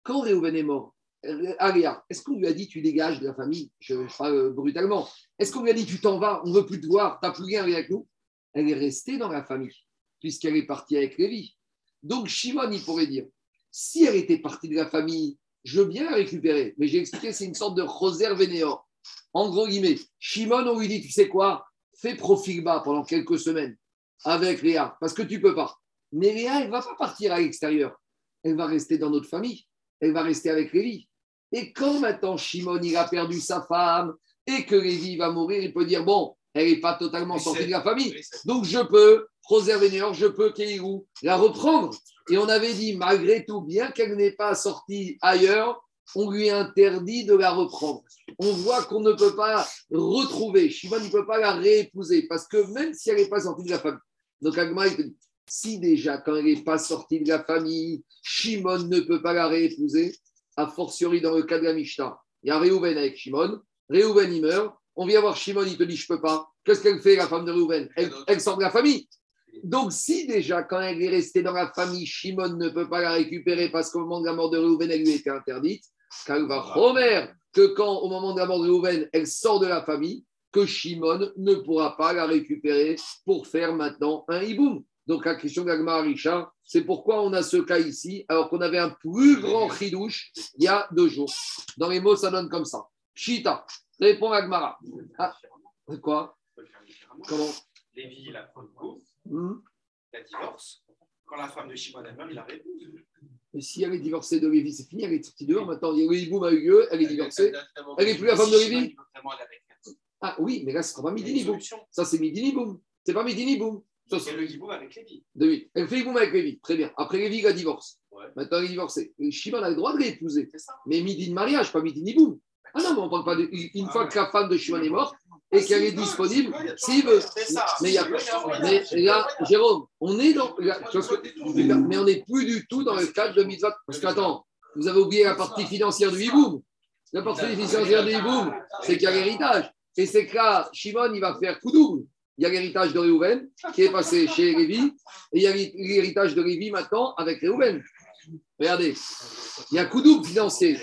quand Réhouven est mort, euh, Aléa, est-ce qu'on lui a dit tu dégages de la famille Je, je parle brutalement. Est-ce qu'on lui a dit tu t'en vas, on ne veut plus te voir, tu n'as plus rien avec nous? Elle est restée dans la famille, puisqu'elle est partie avec Lévi. Donc Shimon, il pourrait dire si elle était partie de la famille, je veux bien la récupérer. Mais j'ai expliqué, c'est une sorte de roser vénéor. En gros guillemets, Shimon, on lui dit tu sais quoi? Fais profil bas pendant quelques semaines avec Léa, parce que tu peux pas. Mais Léa, elle ne va pas partir à l'extérieur. Elle va rester dans notre famille. Elle va rester avec Lévi. Et quand maintenant Shimon, il a perdu sa femme et que Lévi va mourir, il peut dire bon, elle n'est pas totalement sortie de la famille. Donc je peux, Roser je peux, Kéhirou, la reprendre. Et on avait dit, malgré tout, bien qu'elle n'est pas sortie ailleurs, on lui interdit de la reprendre. On voit qu'on ne peut pas retrouver. Shimon ne peut pas la réépouser parce que même si elle n'est pas sortie de la famille. Donc Agma, il te dit, si déjà, quand elle n'est pas sortie de la famille, Shimon ne peut pas la réépouser, a fortiori dans le cas de la Mishnah, il y a Réhouven avec Shimon, Réhouven il meurt, on vient voir Shimon, il te dit je peux pas. Qu'est-ce qu'elle fait, la femme de Réhouven? Elle, elle sort de la famille. Donc si déjà, quand elle est restée dans la famille, Shimon ne peut pas la récupérer parce qu'au moment de la mort de Réhouven, elle lui était interdite, qu'elle va Homer, que quand au moment de la mort de Réhouven, elle sort de la famille, que Shimon ne pourra pas la récupérer pour faire maintenant un hiboum. Donc la question d'Agmar Richard, c'est pourquoi on a ce cas ici, alors qu'on avait un plus grand chidouche il y a deux jours. Dans les mots, ça donne comme ça. Chita, répond Agmara. Ah, quoi? Comment? Lévi, il a pris le coup, Hmm? il a divorce. Quand la femme de Shimon elle meurt, il la réépouse. Mais si elle est divorcée de Lévi, c'est fini, elle est sortie dehors. Maintenant, il y a le hiboum a eu lieu, elle est divorcée. Elle n'est plus la femme de Lévi elle. Ah oui, mais là, ce ne sera pas Midi solution. Ça, c'est Midi Niboum. C'est pas Midi Niboum. Ça, c'est le hiboum avec Lévi. Elle fait hiboum avec Lévi. Très bien. Après, Lévi, il a divorce. Maintenant, il est divorcé. Et Shimon a le droit de l'épouser. Mais midi de mariage, pas midi Niboum. Ah non, mais on parle pas de. Une fois que la femme de Shimon est morte et qu'elle est disponible, s'il veut. Mais y a Mais là, Jérôme, on est dans. mais on n'est plus du tout dans le cadre de mitzvah. Parce que, attends, vous avez oublié la partie financière du hiboum. La partie financière du hiboum, c'est qu'il y a l'héritage. Et c'est que là, Shimon, il va faire coup double. Il y a l'héritage de Réhouven qui est passé chez Lévi. Et il y a l'héritage de Lévi maintenant avec Réhouven. Regardez, il y a coup double financier.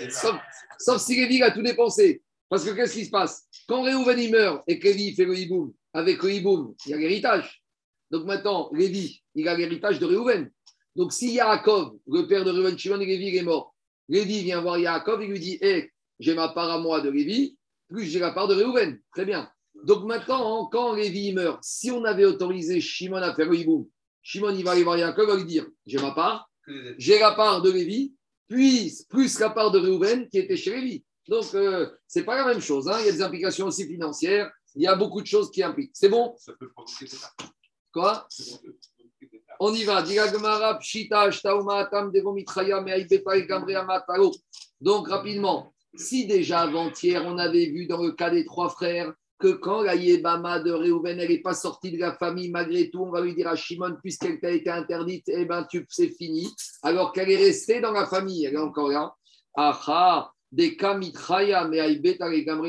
Sauf, si Lévi a tout dépensé. Parce que qu'est-ce qui se passe? Quand Réhouven il meurt et que Lévi fait le hiboum, avec le hiboum, il y a l'héritage. Donc maintenant, Lévi, il a l'héritage de Réhouven. Donc si Yaakov, le père de Réhouven, Shimon et Lévi, il est mort, Lévi vient voir Yaakov et lui dit Hé, j'ai ma part à moi de Lévi, plus j'ai la part de Réhouven. Très bien. Donc maintenant, quand Lévi meurt, si on avait autorisé Shimon à faire le hiboum, Shimon il va aller voir Yaakov, il va lui dire J'ai ma part, j'ai la part de Lévi, puis plus la part de Réhouven qui était chez Lévi. Donc, euh, c'est pas la même chose. hein. Il y a des implications aussi financières. Il y a beaucoup de choses qui impliquent. C'est bon? Ça peut provoquer des. Quoi? On y va. Donc, rapidement, si déjà avant-hier, on avait vu dans le cas des trois frères que quand la Yébama de Réhouven, elle n'est pas sortie de la famille, malgré tout, on va lui dire à Shimon, puisqu'elle t'a été interdite, eh ben, tu, c'est fini. Alors qu'elle est restée dans la famille, elle est encore là. Aha, des cas mitraya, mais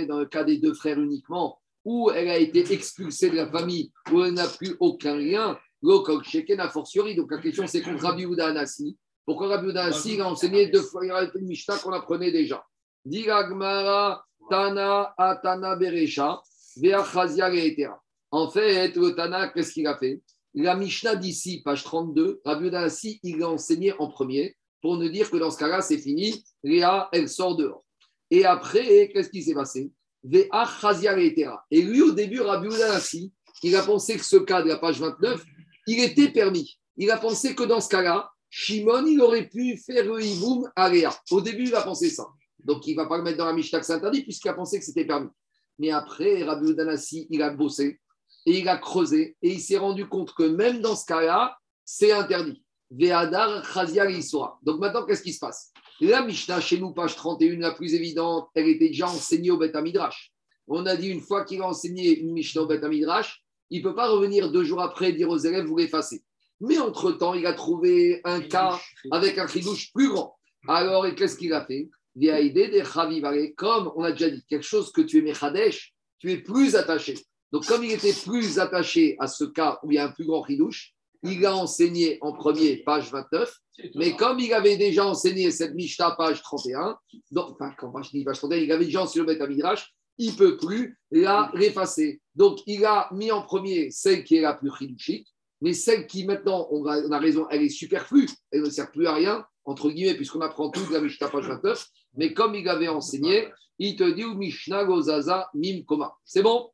dans le cas des deux frères uniquement, où elle a été expulsée de la famille, où elle n'a plus aucun lien, l'okok sheken a fortiori. Donc la question, c'est contre Rabbi Houda Anassi. Pourquoi Rabbi Houda Anassi a enseigné deux fois, une Mishnah qu'on apprenait déjà Diragmara, Tana, Atana, Beresha, Veachazia, Reetera. En fait, le Tana, qu'est-ce qu'il a fait? La Mishnah d'ici, page 32, Rabbi Udassi, il l'a enseigné en premier pour ne dire que dans ce cas-là, c'est fini. Léa, elle sort dehors. Et après, qu'est-ce qui s'est passé? Et lui, au début, Rabbi Udassi, il a pensé que ce cas de la page 29, il était permis. Il a pensé que dans ce cas-là, Shimon, il aurait pu faire le hiboum à Léa. Au début, il a pensé ça. Donc, il ne va pas le mettre dans la Mishnah que c'est interdit, puisqu'il a pensé que c'était permis. Mais après, Rabbi Udanassi, il a bossé et il a creusé et il s'est rendu compte que même dans ce cas-là, c'est interdit. Ve'adar chazia. Donc maintenant, qu'est-ce qui se passe? La Mishnah, chez nous, page 31, la plus évidente, elle était déjà enseignée au Beth Midrash. On a dit une fois qu'il a enseigné une Mishnah au Beth Midrash, il ne peut pas revenir deux jours après et dire aux élèves, vous l'effacez. Mais entre-temps, il a trouvé un cas avec un chidouche plus grand. Alors, et qu'est-ce qu'il a fait? Comme on a déjà dit, quelque chose que tu es mechadesh, tu es plus attaché. Donc, comme il était plus attaché à ce cas où il y a un plus grand chidouche, il a enseigné en premier, page 29, mais comme il avait déjà enseigné cette Mishnah, page 31, donc, enfin, quand je dis page 31, il avait déjà enseigné le Midrash, il ne peut plus la l'effacer. Donc, il a mis en premier celle qui est la plus chidouchique, mais celle qui maintenant, on a, on a raison, elle est superflue, elle ne sert plus à rien, entre guillemets, puisqu'on apprend tout de la Mishnah page 29, mais comme il avait enseigné, il te dit Mishnah Gozaza Mim Koma. C'est bon?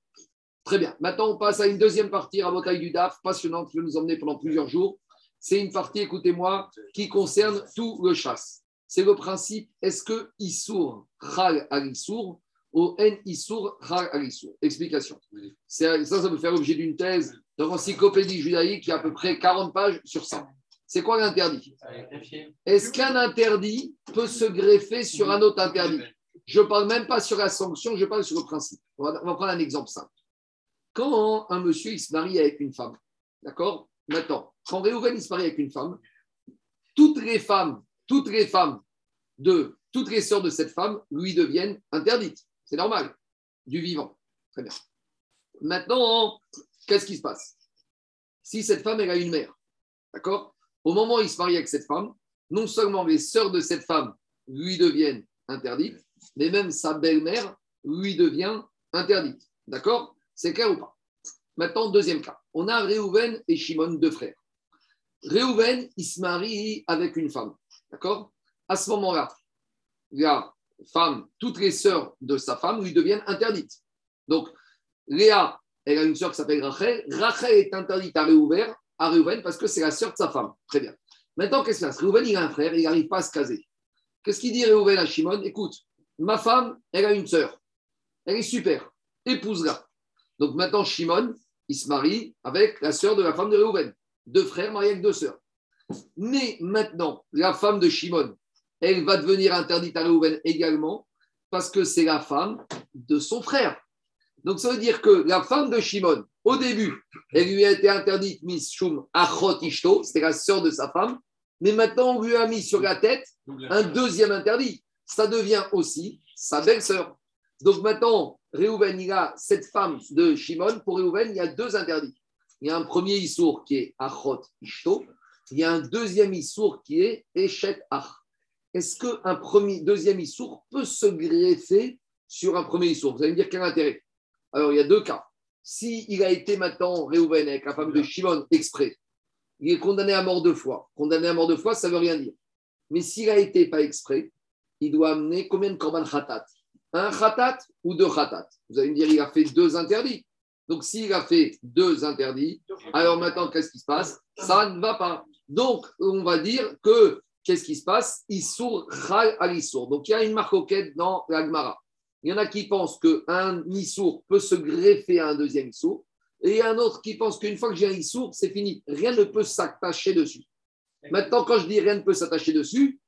Très bien. Maintenant, on passe à une deuxième partie, Rabotai du DAF, passionnante, qui va nous emmener pendant plusieurs jours. C'est une partie, écoutez-moi, qui concerne tout le chasse. C'est le principe est-ce que Issour, Chal al Issour, ou En Issour, Chal al Issour? Explication. Ça, ça peut faire l'objet d'une thèse dans l'encyclopédie judaïque qui a à peu près 40 pages sur ça. C'est quoi l'interdit? Est-ce qu'un interdit peut se greffer sur un autre interdit? Je ne parle même pas sur la sanction, je parle sur le principe. On va prendre un exemple simple. Quand un monsieur il se marie avec une femme, d'accord? Maintenant, quand Réhouven il se marie avec une femme, toutes les femmes, toutes les femmes de toutes les sœurs de cette femme lui deviennent interdites. C'est normal, du vivant. Très bien. Maintenant, qu'est-ce qui se passe? Si cette femme, elle a une mère, d'accord? Au moment où il se marie avec cette femme, non seulement les sœurs de cette femme lui deviennent interdites, mais même sa belle-mère lui devient interdite. D'accord? C'est clair ou pas? Maintenant, deuxième cas. On a Réhouven et Shimon, deux frères. Réhouven, il se marie avec une femme. D'accord? À ce moment-là, la femme, toutes les sœurs de sa femme lui deviennent interdites. Donc, Léa, elle a une sœur qui s'appelle Rachel. Rachel est interdite à Réhouven, à Réhouven parce que c'est la sœur de sa femme. Très bien. Maintenant, qu'est-ce qui se passe? Réhouven, il a un frère, il n'arrive pas à se caser. Qu'est-ce qu'il dit Réhouven à Shimon? Écoute, ma femme, elle a une sœur. Elle est super. Épouse-la. Donc maintenant, Shimon, il se marie avec la sœur de la femme de Réhouven. Deux frères mariés avec deux sœurs. Mais maintenant, la femme de Shimon, elle va devenir interdite à Réhouven également parce que c'est la femme de son frère. Donc ça veut dire que la femme de Shimon, au début, elle lui a été interdite, Miss Shum Achot Ishto, c'était la sœur de sa femme, mais maintenant on lui a mis sur la tête un deuxième interdit. Ça devient aussi sa belle-sœur. Donc maintenant, Réhouven, il a cette femme de Shimon. Pour Réhouven, il y a deux interdits. Il y a un premier Issour qui est Achot Ishto. Il y a un deuxième Issour qui est Eshet Ach. Est-ce qu'un premier, deuxième Issour peut se greffer sur un premier Issour? Vous allez me dire quel intérêt? Alors, il y a deux cas. Si il a été maintenant Réhouven avec la femme de Shimon exprès, il est condamné à mort deux fois. Condamné à mort deux fois, ça ne veut rien dire. Mais s'il a été pas exprès, il doit amener combien de korban khatat? Un khatat ou deux khatat Vous allez me dire, il a fait deux interdits. Donc, s'il a fait deux interdits, alors maintenant, qu'est-ce qui se passe? Ça ne va pas. Donc, on va dire que, qu'est-ce qui se passe? Issour Chal al Issour. Donc, il y a une marcoquette dans la Gemara. Il y en a qui pensent qu'un Issour peut se greffer à un deuxième Issour. Et un autre qui pense qu'une fois que j'ai un Issour, c'est fini. Rien ne peut s'attacher dessus. Maintenant, quand je dis rien ne peut s'attacher dessus,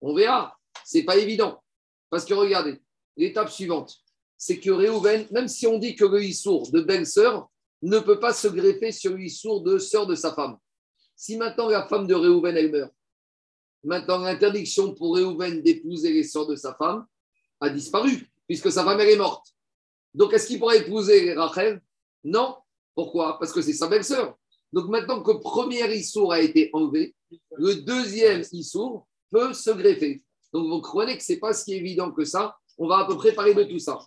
on verra. C'est pas évident. Parce que regardez, l'étape suivante, c'est que Réhouven, même si on dit que le Issour de belle-sœur ne peut pas se greffer sur le Issour de sœur de sa femme. Si maintenant la femme de Réhouven, elle meurt, maintenant l'interdiction pour Réhouven d'épouser les sœurs de sa femme a disparu, puisque sa femme, elle est morte. Donc, est-ce qu'il pourrait épouser Rachel? Non. Pourquoi? Parce que c'est sa belle-sœur. Donc, maintenant que le premier Issour a été enlevé, le deuxième Issour peut se greffer. Donc, vous comprenez que ce n'est pas si évident que ça On va à peu près parler de tout ça.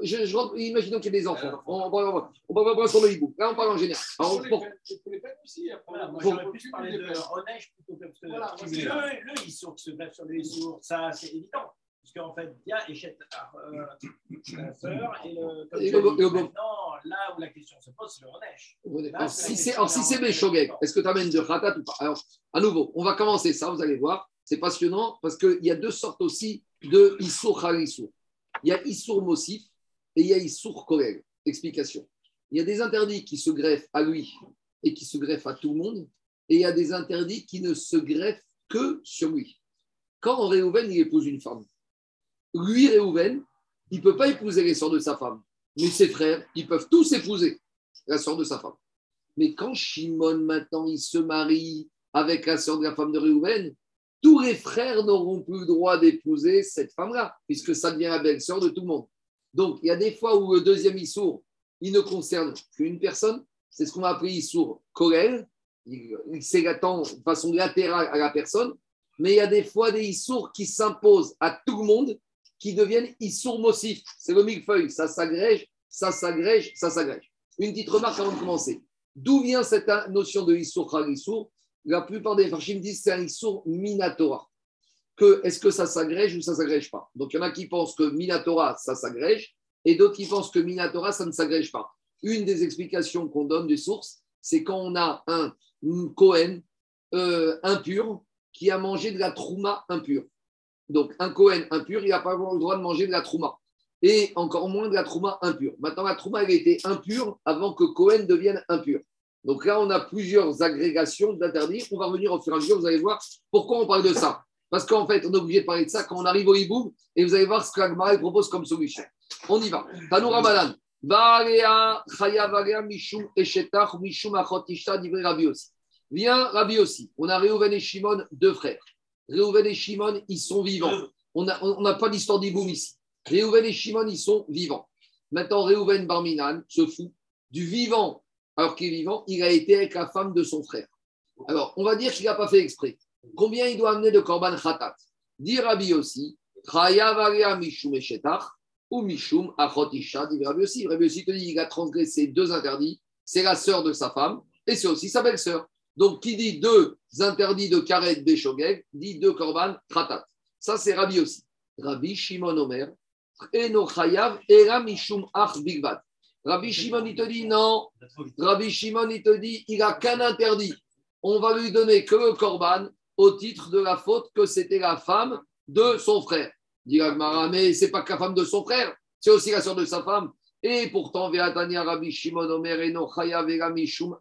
Je, je imaginons qu'il y ait des enfants. On on va on va pas sur le hibou. Là, on parle en général. Alors, pour- Voilà, moi Pour- j'aurais plus parlé de Reneige plutôt que que Voilà, parce que qui se greffe sur le Issour, ça c'est évident. Parce qu'en fait, il y a Échette euh, la sœur et le. comme Et le- dit, le- Maintenant, là où la question se pose, c'est le Reneige. alors, si c'est si est-ce que tu amènes de Khatat ou pas? Alors, à nouveau, on va commencer ça, vous allez voir. C'est passionnant parce qu'il y a deux sortes aussi de Issour Khalissour. Il y a Issour Mossif et il y a Issour Korel. Explication. Il y a des interdits qui se greffent à lui et qui se greffent à tout le monde. Et il y a des interdits qui ne se greffent que sur lui. Quand Réhouven il épouse une femme, lui, Réhouven, il ne peut pas épouser les sœurs de sa femme. Mais ses frères, ils peuvent tous épouser la sœur de sa femme. Mais quand Shimon, maintenant, il se marie avec la sœur de la femme de Réhouven, tous les frères n'auront plus le droit d'épouser cette femme-là, puisque ça devient la belle-sœur de tout le monde. Donc, il y a des fois où le deuxième Issour, il ne concerne qu'une personne. C'est ce qu'on a appelé Issour Korel. Il, il s'étend de façon latérale à la personne. Mais il y a des fois des Issours qui s'imposent à tout le monde, qui deviennent Issour Mossif. C'est le millefeuille. Ça s'agrège, ça s'agrège, ça s'agrège. Une petite remarque avant de commencer. D'où vient cette notion de Issour Khal Issour? La plupart des Farshim disent c'est un Issour Minatora. Que est-ce que ça s'agrège ou ça s'agrège pas? Donc il y en a qui pensent que Minatora, ça s'agrège, et d'autres qui pensent que Minatora, ça ne s'agrège pas. Une des explications qu'on donne des sources, c'est quand on a un Cohen euh, impur qui a mangé de la trouma impure. Donc un Cohen impur, il n'a pas le droit de manger de la trouma. Et encore moins de la trouma impure. Maintenant, la trouma, elle était impure avant que Cohen devienne impur. Donc là, on a plusieurs agrégations d'interdits. On va revenir au fur et à mesure. Vous allez voir pourquoi on parle de ça. Parce qu'en fait, on est obligé de parler de ça quand on arrive au hiboum. Et vous allez voir ce qu'Agmara propose comme solution. On y va. Tanou Ramadan. Viens Rabbi aussi. On a Réhouven et Shimon, deux frères. Réhouven et Shimon, ils sont vivants. On n'a on pas d'histoire d'hiboum ici. Réhouven et Shimon, ils sont vivants. Maintenant, Réhouven Barminan se fout du vivant. Alors qu'il est vivant, il a été avec la femme de son frère. Alors, on va dire qu'il n'a pas fait exprès. Combien il doit amener de korban khatat? Dit Rabbi aussi, Mishum ou Mishum Achotisha, dit Rabbi aussi. Rabbi aussi te dit qu'il a transgressé deux interdits. C'est la sœur de sa femme et c'est aussi sa belle-sœur. Donc, qui dit deux interdits de karet Beshogeg, dit deux korban khatat. Ça, c'est Rabbi aussi. Rabbi Shimon Omer, Eno Chayav, Era Mishum Ach Bigbat. Rabbi Shimon, il te dit non. Rabbi Shimon, il te dit il n'a qu'un interdit. On va lui donner que le korban au titre de la faute que c'était la femme de son frère. Dit Agmara, mais c'est pas que la femme de son frère, c'est aussi la sœur de sa femme. Et pourtant, Veatania Rabbi Shimon Omer Eno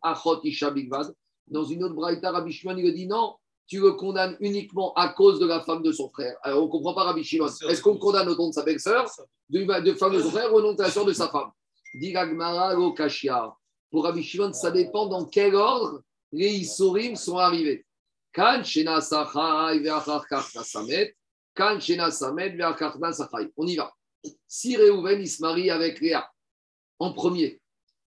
Achot Isha Bigvad. Dans une autre braïta, Rabbi Shimon, il dit non, tu le condamnes uniquement à cause de la femme de son frère. Alors, on ne comprend pas Rabbi Shimon. Est-ce qu'on condamne au nom de sa belle-sœur, de, de femme de son frère, ou au nom de la sœur de sa femme Pour Rabbi Shimon, ça dépend dans quel ordre les Issourim sont arrivés. Kan Kan Sachai. On y va. Si Réhouven, il se marie avec Léa en premier.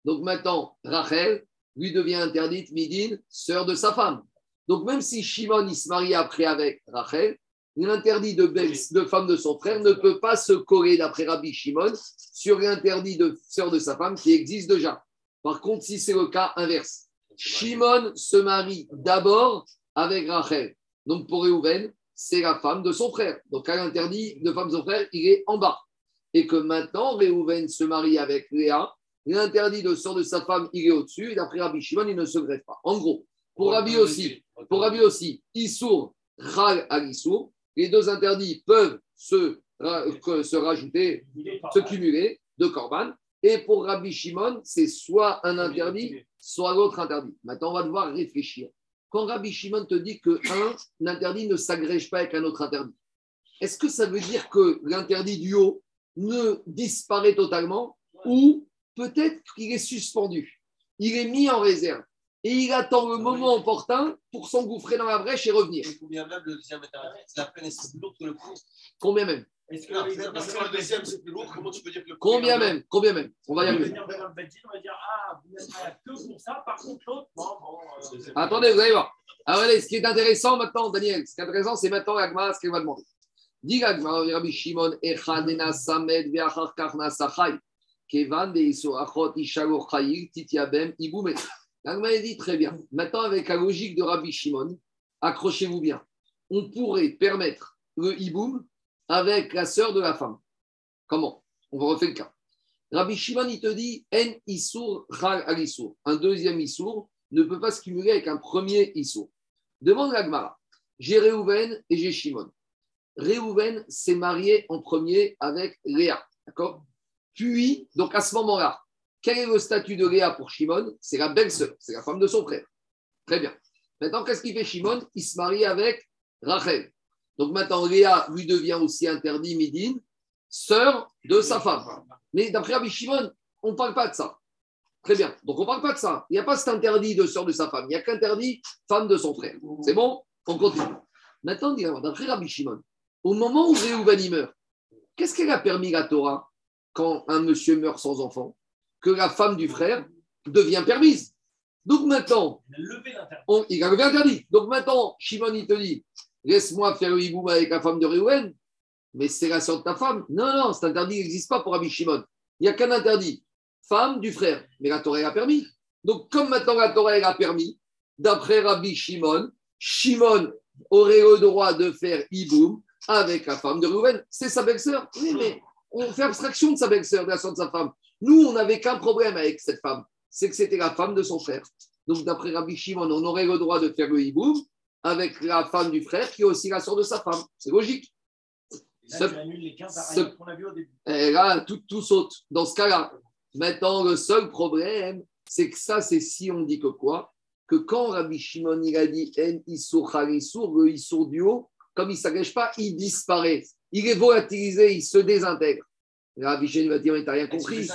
Donc maintenant, Rachel lui devient interdite Midin, sœur de sa femme. Donc même si Shimon, il se marie après avec Rachel, l'interdit de, femme de son frère ne peut pas se coller, d'après Rabbi Shimon, sur l'interdit de sœur de sa femme qui existe déjà. Par contre, si c'est le cas inverse, Shimon se marie d'abord avec Rachel. Donc pour Réhouven, c'est la femme de son frère. Donc à l'interdit de femme de son frère, il est en bas. Et que maintenant, Réhouven se marie avec Léa, l'interdit de sœur de sa femme, il est au-dessus. Et d'après Rabbi Shimon, il ne se greffe pas. En gros, pour Rabbi aussi, pour Rabbi aussi, Issour, Chal al Issour, les deux interdits peuvent se, rajouter, se cumuler de Corban. Et pour Rabbi Shimon, c'est soit un interdit, soit l'autre interdit. Maintenant, on va devoir réfléchir. Quand Rabbi Shimon te dit que un interdit ne s'agrège pas avec un autre interdit, est-ce que ça veut dire que l'interdit du haut ne disparaît totalement ou peut-être qu'il est suspendu? Il est mis en réserve et il attend le moment opportun pour s'engouffrer dans la brèche et revenir. Et combien même le deuxième est interdit La peine est plus lourde que le premier. Combien même? Est-ce que Non, Parce le deuxième c'est plus lourd, comment tu peux dire que le Combien premier- même? Combien même? On va y arriver. on va dire Ah, vous n'êtes pas que pour ça, par contre, l'autre, non, bon. euh, Attendez, vous allez voir. Alors, allez, ce qui est intéressant maintenant, Daniel, ce qui est intéressant, c'est maintenant Agma, ce qu'elle va demander. Dit l'Agmara, Rabbi Shimon, samed ve'achar kach nasa chay. Kevan deiso achot chayil titiabem L'Agmara dit très bien. Maintenant, avec la logique de Rabbi Shimon, accrochez-vous bien. On pourrait permettre le hiboum avec la sœur de la femme. Comment? On va refaire le cas. Rabbi Shimon, il te dit En issour. Un deuxième issour ne peut pas se cumuler avec un premier issour. Demande la Gemara. J'ai Réhouven et j'ai Shimon. Réhouven s'est marié en premier avec Léa. D'accord? Puis, donc à ce moment-là, quel est le statut de Léa pour Shimon? C'est la belle-sœur, c'est la femme de son frère. Très bien. Maintenant, qu'est-ce qu'il fait Shimon? Il se marie avec Rachel. Donc maintenant, Léa lui devient aussi interdit Midine, sœur de sa femme. Mais d'après Rabbi Shimon, on ne parle pas de ça. Très bien. Donc on ne parle pas de ça. Il n'y a pas cet interdit de sœur de sa femme. Il n'y a qu'interdit femme de son frère. C'est bon? On continue. Maintenant, d'après Rabbi Shimon, au moment où Réhouven meurt, qu'est-ce qu'elle a permis la Torah quand un monsieur meurt sans enfant? Que la femme du frère devient permise. Donc maintenant, Il a levé l'interdit. on- il a levé interdit. Donc maintenant, Shimon, il te dit laisse-moi faire le hiboum avec la femme de Réhouven, mais c'est la sœur de ta femme. Non, non, cet interdit n'existe pas pour Rabbi Shimon. Il n'y a qu'un interdit femme du frère. Mais la Torah elle a permis. Donc, comme maintenant la Torah elle a permis, d'après Rabbi Shimon, Shimon aurait le droit de faire hiboum avec la femme de Réhouven. C'est sa belle-sœur. Oui, mais on fait abstraction de sa belle-sœur, de la sœur de sa femme. Nous, on n'avait qu'un problème avec cette femme, c'est que c'était la femme de son frère. Donc, d'après Rabbi Shimon, on aurait le droit de faire le hiboum avec la femme du frère qui est aussi la sœur de sa femme. C'est logique. Là, Ce- tu annules les 15 ce- variantes qu'on a vues au début. Et là, tout, tout saute. Dans ce cas-là, maintenant, le seul problème, c'est que ça, c'est si on dit que quoi? Que quand Rabbi Shimon, il a dit En Issour le Issour du haut, comme il ne s'agrège pas, il disparaît. Il est volatilisé, il se désintègre. Rabbi Shimon va dire Mais t'as rien compris.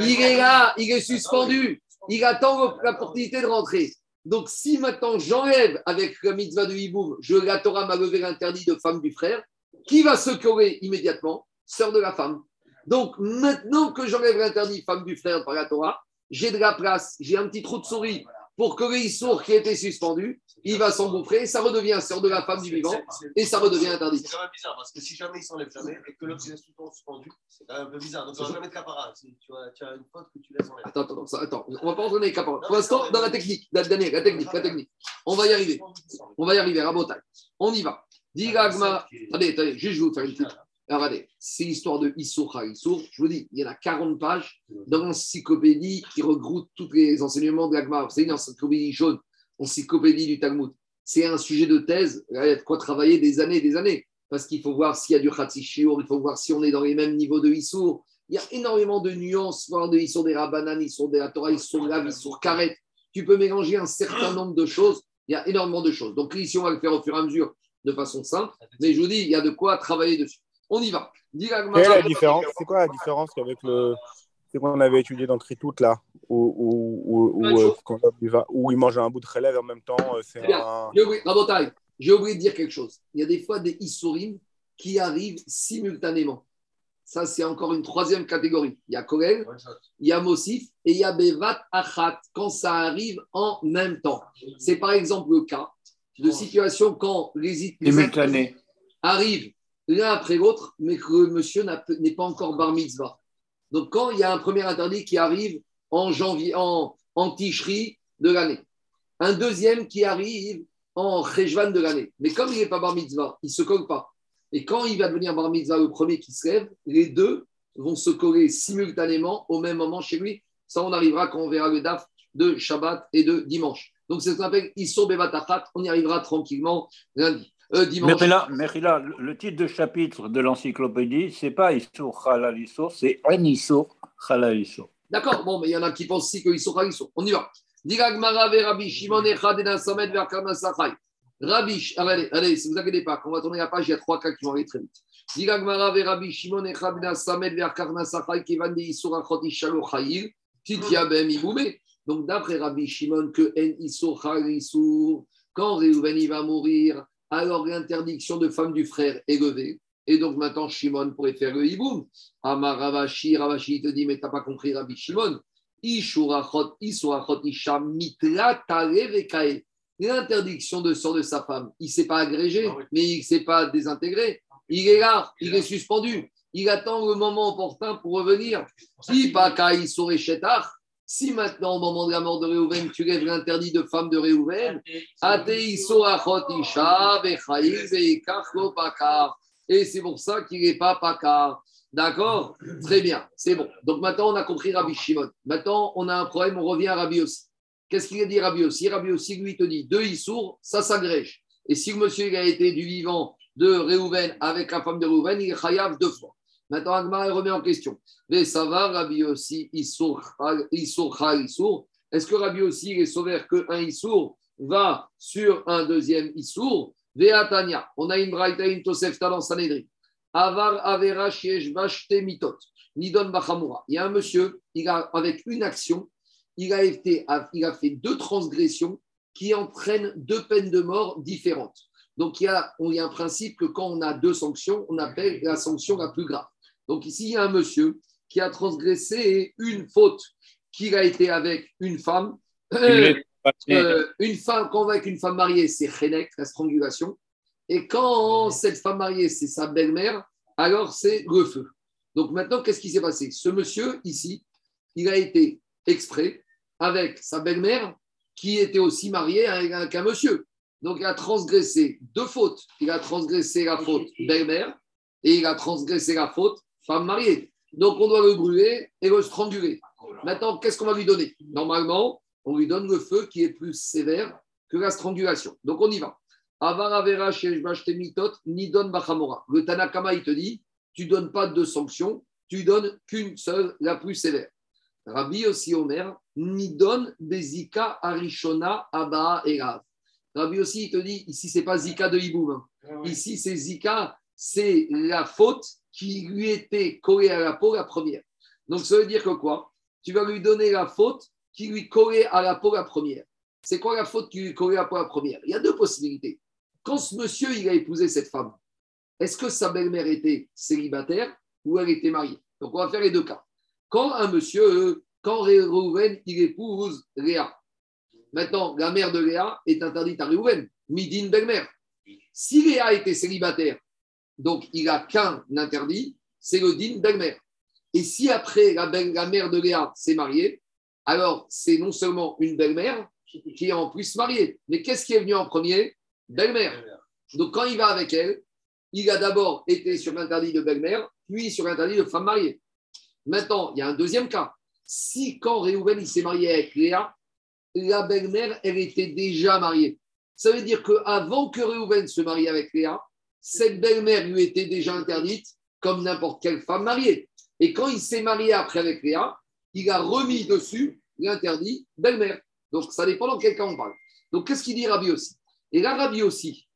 Il est là, il est suspendu. Il attend l'opportunité de rentrer. Donc, si maintenant j'enlève avec la mitzvah de Hiboum, je la Torah m'a levé l'interdit de femme du frère, qui va se coller immédiatement? Sœur de la femme. Donc, maintenant que j'enlève l'interdit femme du frère par la Torah, j'ai de la place, j'ai un petit trou de souris pour que le Issour qui était suspendu, il va s'engouffrer, ça redevient sœur de la femme du vivant, et ça redevient interdit. C'est quand même bizarre parce que si jamais il s'enlève jamais et que l'autre tout le temps suspendu, c'est quand même un peu bizarre. Donc, n'y aura jamais de capara. Tu as, tu as une faute que tu laisses enlever. Attends, attends, ça- attends, on va pas entraîner les capables. Pour l'instant, dans la technique, Daniel, la technique, la technique. On va y arriver. On va y arriver, Rabotai. On y va. Dis Agma. Attendez, attendez, juste je vais vous faire une petite. Alors, regardez, c'est l'histoire de Issour Issour. Je vous dis, il y en a 40 pages dans l'encyclopédie qui regroupe tous les enseignements de l'Agma. Vous savez, une encyclopédie jaune, encyclopédie du Talmud. C'est un sujet de thèse. Il y a de quoi travailler des années et des années. Parce qu'il faut voir s'il y a du Khatsishur, il faut voir si on est dans les mêmes niveaux de Issour. Il y a énormément de nuances, voir de Issour des Rabbanan, Issour de la Torah, Issour de la Issour Karet. Tu peux mélanger un certain nombre de choses. Il y a énormément de choses. Donc, ici, on va le faire au fur et à mesure de façon simple. Mais je vous dis, il y a de quoi travailler dessus. On y va. Quelle est la différence C'est quoi la différence avec le c'est qu'on avait étudié dans Tritout là, où, où, où, euh, il va- où il mange un bout de relève et en même temps euh, c'est un. J'ai oublié, j'ai oublié de dire quelque chose. Il y a des fois des Issourim qui arrivent simultanément. Ça, c'est encore une troisième catégorie. Il y a Korel, il y a Mosif et il y a Bevat Achat quand ça arrive en même temps. C'est par exemple le cas de situation quand les, les arrivent l'un après l'autre, mais que le monsieur n'est pas encore bar mitzvah. Donc, quand il y a un premier interdit qui arrive en janvier, en, en ticherie de l'année, un deuxième qui arrive en cheshvan de l'année, mais comme il n'est pas bar mitzvah, il ne se colle pas. Et quand il va devenir bar mitzvah, le premier qui se lève, les deux vont se coller simultanément au même moment chez lui. Ça, on arrivera quand on verra le DAF de Shabbat et de dimanche. Donc, c'est ce qu'on appelle Issur Bevatachat. On y arrivera tranquillement lundi. Euh, dimanche. Le le titre de chapitre de l'encyclopédie, c'est pas Issour Halal Issour, c'est En Issour Halal Issour. D'accord, bon, mais il y en a qui pensent aussi sont ils sont. On y va. Ve Rabbi Shimon. Rabbi, Sh- allez, allez, si vous inquiétez pas, quand on va tourner la page, il y a trois cas qui vont aller très vite. Diga Gmara ve Rabbi Shimon Echad et Samet vers Karna Sachai qui van de Issour Achot Ishalo Chayil, Titia Ben Iboumé. Donc, d'après Rabbi Shimon, que En Issour Chal Issour, quand Réhouven il va mourir, alors l'interdiction de femme du frère est levée. Et donc maintenant, Shimon pourrait faire le hiboum. Amar Ravashi, Ravashi il te dit, mais tu n'as pas compris Rabbi Shimon. L'interdiction de sort de sa femme, il ne s'est pas agrégé, Ah oui. mais il ne s'est pas désintégré. il est là, il est suspendu. Il attend le moment opportun pour revenir. Si Si maintenant, au moment de la mort de Réhouven, tu lèves l'interdit de femme de Réhouven. Et c'est pour ça qu'il n'est pas Paka. D'accord? Très bien, c'est bon. Donc maintenant, on a compris Rabbi Shimon. Maintenant, on a un problème, on revient à Rabbi aussi. Qu'est-ce qu'il a dit Rabbi aussi Rabbi aussi, lui, te dit deux Issour, ça s'agrège. Et si monsieur a été du vivant de Réhouven avec la femme de Réhouven, il chayav deux fois. Maintenant, Agmar il remet en question. Mais ça Rabbi aussi, Issour, Issour. Est-ce que Rabbi aussi est sauvé qu'un Issour va sur un deuxième Issour? Veatania. On a une braïta, une dans. Avar avera shiesh mitot. Nidon bachamura. Il y a un monsieur, il a, avec une action, il a, été, il a fait deux transgressions qui entraînent deux peines de mort différentes. Donc, il y, a, il y a un principe que quand on a deux sanctions, on appelle la sanction la plus grave. Donc, ici, il y a un monsieur qui a transgressé une faute qu'il a été avec une femme. Euh, une femme, quand on va avec une femme mariée, c'est Chenek, la strangulation. Et quand cette femme mariée, c'est sa belle-mère, alors c'est le feu. Donc maintenant, qu'est-ce qui s'est passé? Ce monsieur, ici, il a été exprès avec sa belle-mère qui était aussi mariée avec un monsieur. Donc il a transgressé deux fautes. Il a transgressé la faute belle-mère et il a transgressé la faute femme mariée. Donc on doit le brûler et le stranguler. Maintenant, qu'est-ce qu'on va lui donner? Normalement, on lui donne le feu qui est plus sévère que la strangulation. Donc on y va. Avaravera mitot nidon bachamora. Le Tanakama, il te dit, tu donnes pas de sanction, tu donnes qu'une seule, la plus sévère. Rabbi aussi Omer, nidon bezika arishona abba erav. Rabbi aussi, il te dit, ici, c'est pas zika de hiboum. Ici, c'est zika, c'est la faute qui lui était collée à la peau la première. Donc, ça veut dire que quoi? Tu vas lui donner la faute qui lui collait à la peau la première. C'est quoi la faute qui lui collait à la peau la première? Il y a deux possibilités. Quand ce monsieur, il a épousé cette femme, est-ce que sa belle-mère était célibataire ou elle était mariée? Donc, on va faire les deux cas. Quand un monsieur, quand Réhouven, il épouse Léa, maintenant, la mère de Léa est interdite à Réhouven, midi une belle-mère. Si Léa était célibataire, donc il n'a qu'un interdit, c'est le din belle-mère. Et si après la, belle, la mère de Léa s'est mariée, alors c'est non seulement une belle-mère qui est en plus mariée, mais qu'est-ce qui est venu en premier? Belle-mère. Donc quand il va avec elle, il a d'abord été sur l'interdit de belle-mère, puis sur l'interdit de femme mariée. Maintenant, il y a un deuxième cas. Si quand Réhouven s'est marié avec Léa, la belle-mère, elle était déjà mariée. Ça veut dire qu'avant que Réhouven se marie avec Léa, cette belle-mère lui était déjà interdite comme n'importe quelle femme mariée. Et quand il s'est marié après avec Léa, il a remis dessus l'interdit belle-mère. Donc ça dépend dans quel cas on parle. Donc qu'est-ce qu'il dit Rabbi aussi Et là, aussi,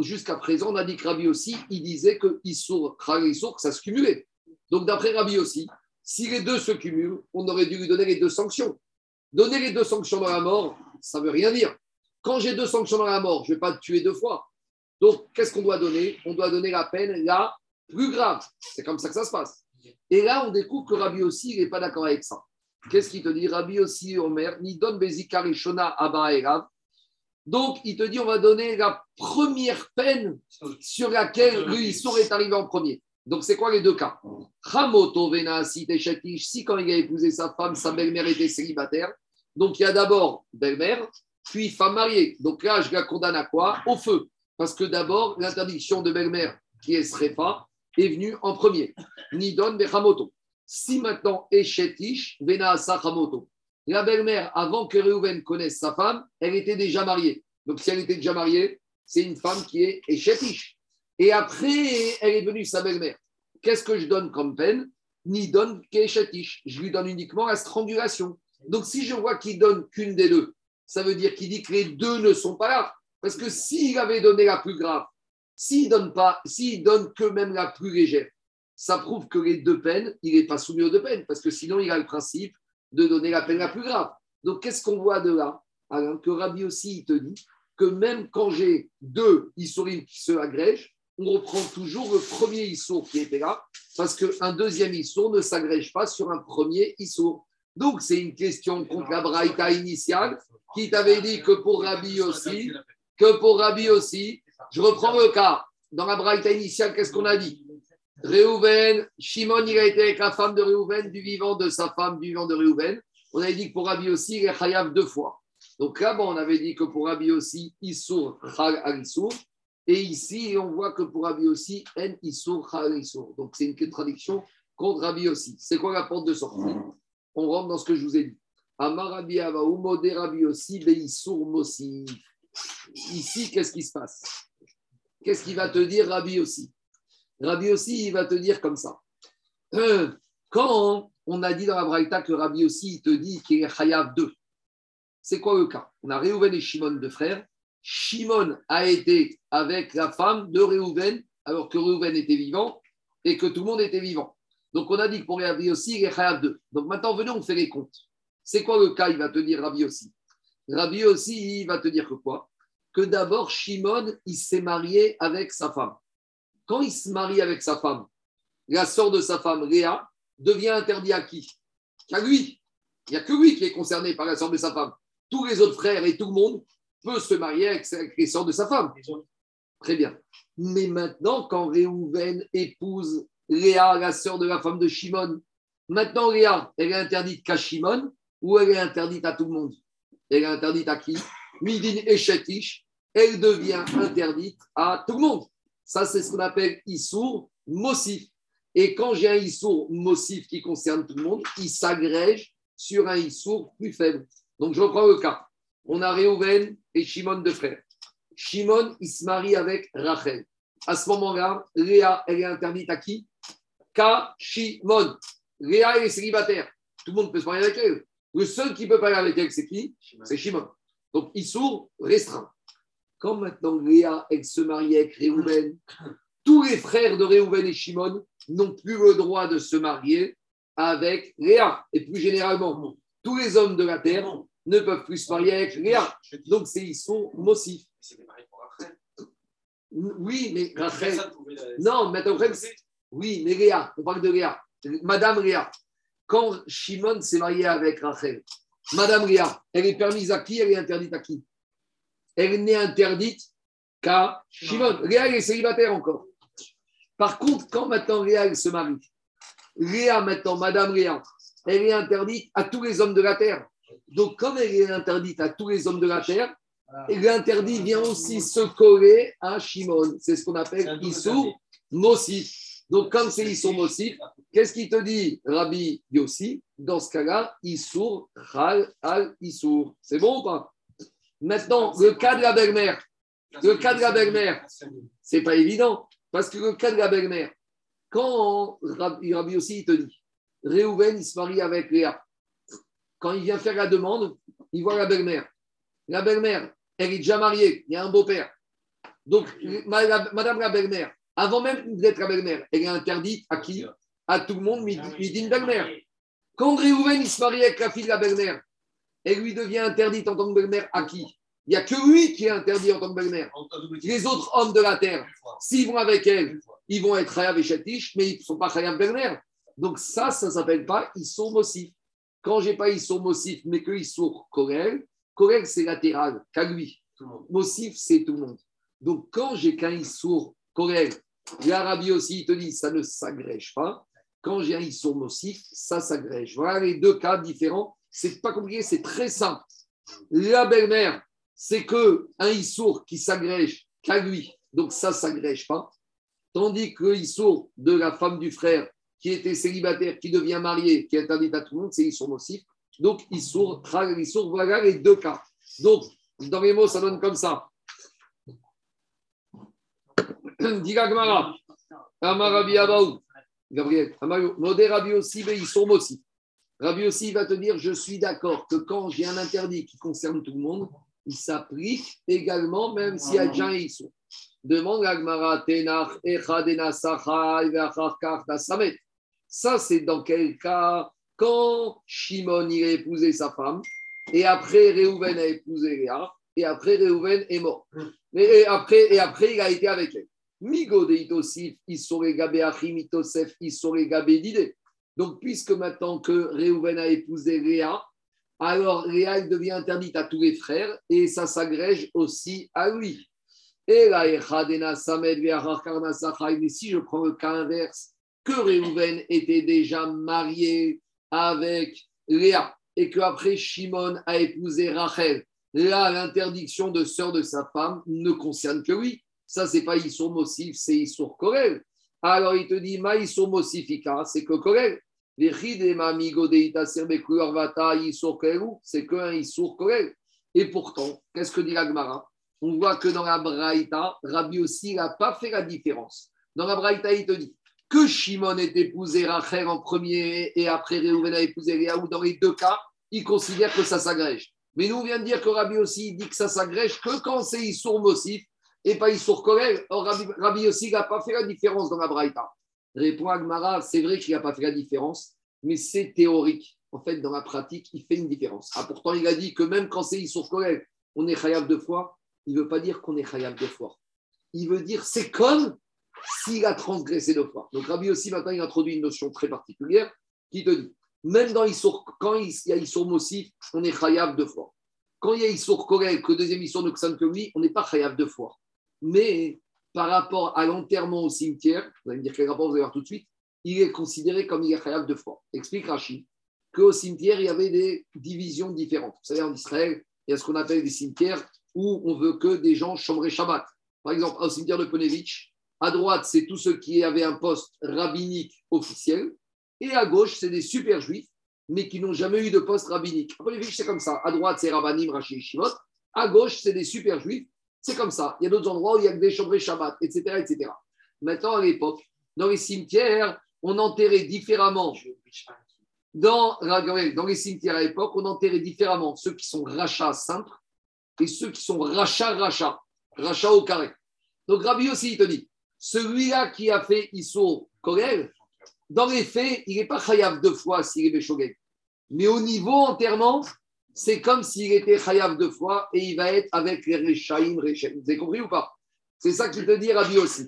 jusqu'à présent, on a dit que Rabbi aussi, il disait que Issour, Issour, ça se cumulait. Donc d'après Rabbi aussi, si les deux se cumulent, on aurait dû lui donner les deux sanctions. Donner les deux sanctions dans la mort, ça ne veut rien dire. Quand j'ai deux sanctions dans la mort, je ne vais pas te tuer deux fois. Donc, qu'est-ce qu'on doit donner? On doit donner la peine la plus grave. C'est comme ça que ça se passe. Et là, on découvre que Rabbi aussi, il n'est pas d'accord avec ça. Qu'est-ce qu'il te dit? Rabbi aussi, Omer, ni donne Bezikari Shona Abba Donc, il te dit, on va donner la première peine sur laquelle lui, il est arrivé en premier. Donc, c'est quoi les deux cas? Ramoto Vena si quand il a épousé sa femme, sa belle-mère était célibataire. Donc, il y a d'abord belle-mère, puis femme mariée. Donc là, je la condamne à quoi? Au feu. Parce que d'abord, l'interdiction de belle-mère, qui est Srefa, est venue en premier. Nidon Bechamoto. Si maintenant Eshetish Vena Sachamoto, la belle-mère, avant que Reuven connaisse sa femme, elle était déjà mariée. Donc si elle était déjà mariée, c'est une femme qui est Eshetish. Et après, elle est venue sa belle-mère. Qu'est-ce que je donne comme peine? Ni donne. Je lui donne uniquement la strangulation. Donc si je vois qu'il donne qu'une des deux, ça veut dire qu'il dit que les deux ne sont pas là. Parce que s'il avait donné la plus grave, s'il donne pas, s'il donne que même la plus légère, ça prouve que les deux peines, il n'est pas soumis aux deux peines, parce que sinon il a le principe de donner la peine la plus grave. Donc qu'est-ce qu'on voit de là Alors que Rabbi aussi, il te dit que même quand j'ai deux Issourim qui se agrègent, on reprend toujours le premier Issour qui était là, parce qu'un deuxième Issour ne s'agrège pas sur un premier Issour. Donc c'est une question contre la Braïta initiale qui t'avait dit que pour Rabbi aussi, que pour Rabbi aussi, je reprends le cas. dans la braïta initiale, qu'est-ce qu'on a dit? Réhouven, Shimon, il a été avec la femme de Réhouven, du vivant de sa femme, du vivant de Réhouven. On avait dit que pour Rabbi aussi, il est chayav deux fois. Donc là-bas, on avait dit que pour Rabbi aussi, Issour, Chal al Issour. Et ici, on voit que pour Rabbi aussi, En Issour, Chal. Donc c'est une contradiction contre Rabbi aussi. C'est quoi la porte de sortie? On rentre dans ce que je vous ai dit. Amar Rabbi Ava, Umode Rabbi aussi, Beissour Mosi. Ici, qu'est-ce qui se passe? Qu'est-ce qu'il va te dire Rabbi aussi? Rabbi aussi, il va te dire comme ça. Euh, quand on a dit dans la Braïta que Rabbi aussi, il te dit qu'il est Chayav 2, c'est quoi le cas? On a Réhouven et Shimon, deux frères. Shimon a été avec la femme de Réhouven, alors que Réhouven était vivant et que tout le monde était vivant. Donc on a dit que pour Rabbi aussi, il est Chayav 2. Donc maintenant, venez, on fait les comptes. C'est quoi le cas? Il va te dire Rabbi aussi. Rabbi aussi, il va te dire que quoi? Que d'abord, Shimon, il s'est marié avec sa femme. Quand il se marie avec sa femme, la sœur de sa femme, Léa, devient interdit à qui? À lui. Il n'y a que lui qui est concerné par la sœur de sa femme. Tous les autres frères et tout le monde peut se marier avec les sœurs de sa femme. Très bien. Mais maintenant, quand Réhouven épouse Léa, la sœur de la femme de Shimon, maintenant Léa, elle est interdite qu'à Shimon ou elle est interdite à tout le monde? Elle est interdite à qui? Midin et Shetish, elle devient interdite à tout le monde. Ça, c'est ce qu'on appelle Issour Mossif. Et quand j'ai un Issour Mossif qui concerne tout le monde, il s'agrège sur un Issour plus faible. Donc, je reprends le cas. On a Réhouven et Shimon de frères. Shimon, il se marie avec Rachel. À ce moment-là, Léa, elle est interdite à qui? Qu'à Shimon. Léa, elle est célibataire. Tout le monde peut se marier avec elle. Le seul qui peut parler avec elle, c'est qui? C'est Shimon. Donc, Issour restreint. Quand maintenant Léa, elle se marie avec Réhouven, tous les frères de Réhouven et Shimon n'ont plus le droit de se marier avec Léa. Et plus généralement, tous les hommes de la terre ne peuvent plus se marier avec Léa. Donc, c'est ils sont pour Rachel. Oui, mais Rachel. Non, mais oui, mais Léa, on parle de Léa. Madame Léa, quand Shimon s'est marié avec Rachel, Madame Léa, elle est permise à qui Elle est interdite à qui? Elle n'est interdite qu'à Shimon. Léa, elle est célibataire encore. Par contre, quand maintenant Léa, elle se marie, Léa, maintenant, Madame Léa, elle est interdite à tous les hommes de la terre. Donc, comme elle est interdite à tous les hommes de la terre, l'interdit vient aussi se coller à Shimon. C'est ce qu'on appelle Issour Mossif. Donc, comme c'est Issour Mossif, qu'est-ce qu'il te dit, Rabbi Yossi? Dans ce cas-là, Issour Chal al Issour. C'est bon ou pas? Maintenant, le cas de la belle-mère. Le cas de la belle-mère, c'est pas évident. Parce que le cas de la belle-mère, quand Rabbi, il te dit, Réhouven, il se marie avec Léa. Quand il vient faire la demande, il voit la belle-mère. La belle-mère, elle est déjà mariée, il y a un beau-père. Donc, Madame la belle-mère, avant même d'être la belle-mère, elle est interdite à qui? À tout le monde, mais il dit une belle-mère. Quand Réhouven, il se marie avec la fille de la belle-mère, elle lui devient interdite en tant que belle-mère à qui? Il n'y a que lui qui est interdit en tant que belle-mère. Les autres hommes de la terre, s'ils vont avec elle, ils vont être Chayav et Shatish, mais ils ne sont pas Chayav belle-mère. Donc ça, ça ne s'appelle pas ils sont mossifs. Quand j'ai pas ils sont mossifs, mais qu'ils sont Korel, Korel c'est latéral, qu'à lui. Mossif, c'est tout le monde. Donc quand j'ai qu'un Issour Korel, l'Arabie aussi, il te dit ça ne s'agrège pas. Quand j'ai un Issour Mossif, ça s'agrège. Voilà les deux cas différents. C'est pas compliqué, c'est très simple. La belle-mère, c'est que un Issour qui s'agrège qu'à lui. Donc ça, s'agrège pas. Tandis que Issour de la femme du frère qui était célibataire, qui devient mariée, qui est interdite à tout le monde, c'est Issour Mossif. Donc Issour, Issour, voilà les deux cas. Donc, dans les mots, ça donne comme ça. Diga Gemara. Amar Rabbi Abaou. Gabriel. Modé Rabbi aussi, mais Issour Mossif. Rabbi aussi va te dire, je suis d'accord que quand j'ai un interdit qui concerne tout le monde, il s'applique également, même s'il y a déjà un Issour. Demande à Gmara, Tenach, Echadena, Sachai, Vacharkar, Samet. Ça, c'est dans quel cas Quand Shimon il a épousé sa femme, et après Réhouven a épousé Léa, et après Réhouven est mort. Et, et après, et après, il a été avec elle. Migo de Itosif, Isore Gabé Achim, Itosef, Isore Gabé Dide. Donc, puisque maintenant que Réhouven a épousé Léa, alors elle devient interdite à tous les frères, et ça s'agrège aussi à lui. Et là, Samed mais si je prends le cas inverse, que Réhouven était déjà marié avec Léa et qu'après Shimon a épousé Rachel, là, l'interdiction de sœur de sa femme ne concerne que lui. Ça, c'est pas Issour Mosif, c'est Issour Korel. Alors il te dit, Ma Issour Mosifika, c'est que Korel. C'est que un Issour Korel. Et pourtant, qu'est-ce que dit l'Agmara On voit que dans la Braïta, Rabbi aussi n'a pas fait la différence. Dans la Braïta, il te dit que Shimon ait épousé Rachel en premier et après Réhouven a épousé Léa, ou dans les deux cas, il considère que ça s'agrège. Mais nous, on vient de dire que Rabbi aussi dit que ça s'agrège que quand c'est Issour Mosif et pas Issour Korel. Or, Rabbi, Rabbi aussi n'a pas fait la différence dans la Braïta. Répond Agmara, c'est vrai qu'il n'a pas fait la différence, mais c'est théorique. En fait, dans la pratique, il fait une différence. Ah, pourtant, il a dit que même quand c'est Issour Korel, on est chayav de foi. Il ne veut pas dire qu'on est chayav de foi. Il veut dire c'est comme s'il a transgressé deux fois. Donc Rabbi aussi, maintenant, il introduit une notion très particulière qui te dit, même dans Issour, quand il y a Issour Mossif, on est chayav deux fois. Quand il y a Issour Korel, que deuxième Issour ne que lui, on n'est pas chayav deux fois. Mais par rapport à l'enterrement au cimetière, vous allez me dire quel rapport vous allez voir tout de suite, il est considéré comme il est chayav deux fois. Explique Rachid qu'au cimetière, il y avait des divisions différentes. Vous savez, en Israël, il y a ce qu'on appelle des cimetières où on veut que des gens chambrer Shabbat. Par exemple, au cimetière de Ponevitch, à droite, c'est tous ceux qui avaient un poste rabbinique officiel. Et à gauche, c'est des super juifs, mais qui n'ont jamais eu de poste rabbinique. À Ponevitch, c'est comme ça. À droite, c'est Rabbanim, Rashi et Shimot. À gauche, c'est des super juifs. C'est comme ça. Il y a d'autres endroits où il y a que des chambrés Shabbat, etc., etc. Maintenant, à l'époque, dans les cimetières, on enterrait différemment. Dans, dans les cimetières à l'époque, on enterrait différemment ceux qui sont rachats simples et ceux qui sont rachats rachats, rachats au carré. Donc Rabbi aussi, il te dit, celui-là qui a fait Issour Korel, dans les faits, il n'est pas chayav deux fois s'il est Béchogeg. Mais au niveau enterrement, c'est comme s'il était chayav deux fois et il va être avec les Rechaim, Rechaim. Vous avez compris ou pas? C'est ça qu'il te dit Rabbi aussi.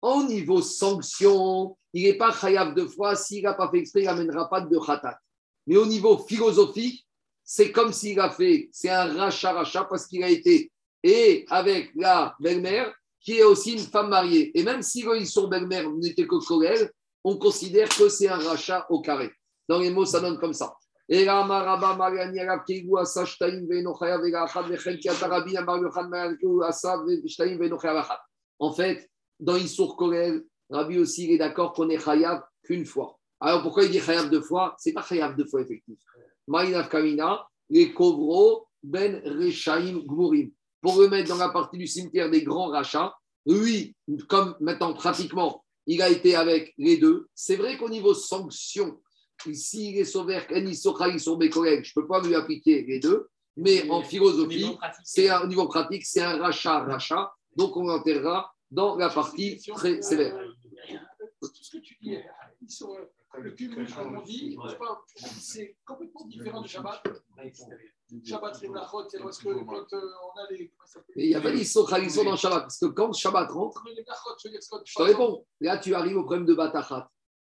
Au niveau sanction, il n'est pas chayav deux fois. S'il n'a pas fait exprès, il n'amènera pas de khatat. Mais au niveau philosophique, c'est comme s'il a fait, c'est un rachat-rachat parce qu'il a été et avec la belle-mère qui est aussi une femme mariée. Et même si son belle-mère n'était que Korel, on considère que c'est un rachat au carré. Dans les mots, ça donne comme ça. En fait, dans Issour Korel, Rabbi aussi, il est d'accord qu'on est chayav qu'une fois. Alors pourquoi il dit chayav deux fois? C'est pas chayav deux fois effectif. Maïnav Kamina, les Kovro, Ben Rechaim, Gmurim. Pour le mettre dans la partie du cimetière des grands rachats, lui, comme maintenant pratiquement, il a été avec les deux. C'est vrai qu'au niveau sanction, s'il est sauvé, sur mes collègues, je ne peux pas lui appliquer les deux. Mais en philosophie, c'est un au niveau pratique, c'est un rachat-rachat. Donc on l'enterrera dans la partie très sévère. Tout ce que tu dis, ils sont, le cumul, comme on dit, c'est complètement différent du Shabbat. Shabbat, les Nachot, c'est parce que quand euh, on a les. Et il y a pas d'Issor Khalisson dans Shabbat. Parce que quand Shabbat rentre, Les je te réponds. Là, tu arrives au problème de Batachat.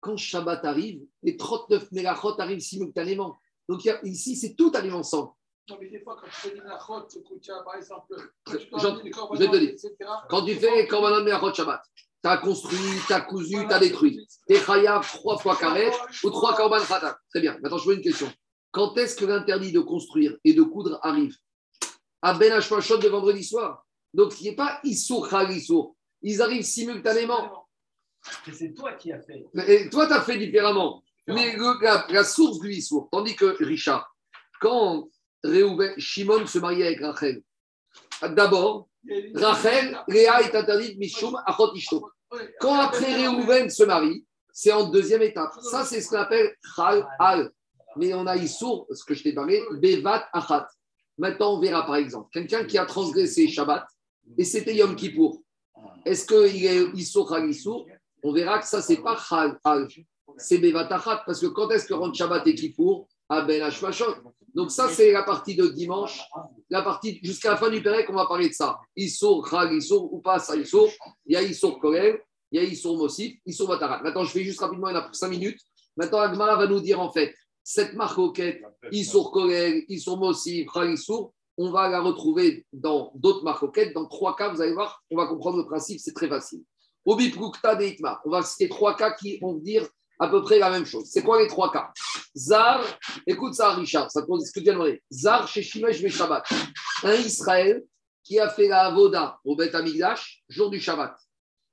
Quand Shabbat arrive, les 39 Mélachot arrivent simultanément. Donc a- ici, c'est tout arrive ensemble. Non, mais des fois, quand tu fais des que tu as, par exemple, quand tu Jean- dois amener les je corbanotes, vais te dire. etc. Quand tu fais Korbanot Mélachot Shabbat, tu as construit, tu as cousu, tu as détruit. Tu es chayav trois fois carré ou trois Korban Khatat. Très bien. Maintenant, je veux une question. Quand est-ce que l'interdit de construire et de coudre arrive? À Ben Hashmashot de vendredi soir. Donc, il n'y a pas Issour Khalissour. Ils arrivent simultanément. C'est toi qui as fait. Et toi, tu as fait différemment. Mais le- la, la source du Issour, tandis que Richard, quand Réhouven, Shimon se mariait avec Rachel, d'abord, Rachel, Léa est interdite, Mishum, Achot Ishto. Quand après Réhouven se marie, c'est en deuxième étape. Ça, c'est ce qu'on appelle Chal Al. Mais on a Issour, ce que je t'ai parlé, Bevat Achat. Maintenant, on verra par exemple, quelqu'un qui a transgressé Shabbat et c'était Yom Kippour. Est-ce qu'il est Issour Chal Issour On verra que ça, c'est pas Chal Al. C'est Bevat Achat. Parce que quand est-ce que rentre Shabbat et Kippour? À Ben Hashmashot. Donc, ça, c'est la partie de dimanche. La partie jusqu'à la fin du Pérec, on va parler de ça. Issour, Chal, Issour ou pas ça, Issour. Il y a Issour Korel, il y a Issour Mossif, Issour Batarat. Maintenant, je fais juste rapidement, il y en a pour 5 minutes. Maintenant, Agmara va nous dire en fait, cette auquête, Issour Korel, Issour Mossif, Chal, Issour, on va la retrouver dans d'autres marcoquettes. Dans trois cas, vous allez voir, on va comprendre le principe, c'est très facile. On va citer trois cas qui vont dire à peu près la même chose. C'est quoi les trois cas? Zar, écoute ça, Richard, ça te ce que tu. Zar chez Shimesh Shabbat. Un Israël qui a fait la Avoda au Beth Amigdash, jour du Shabbat.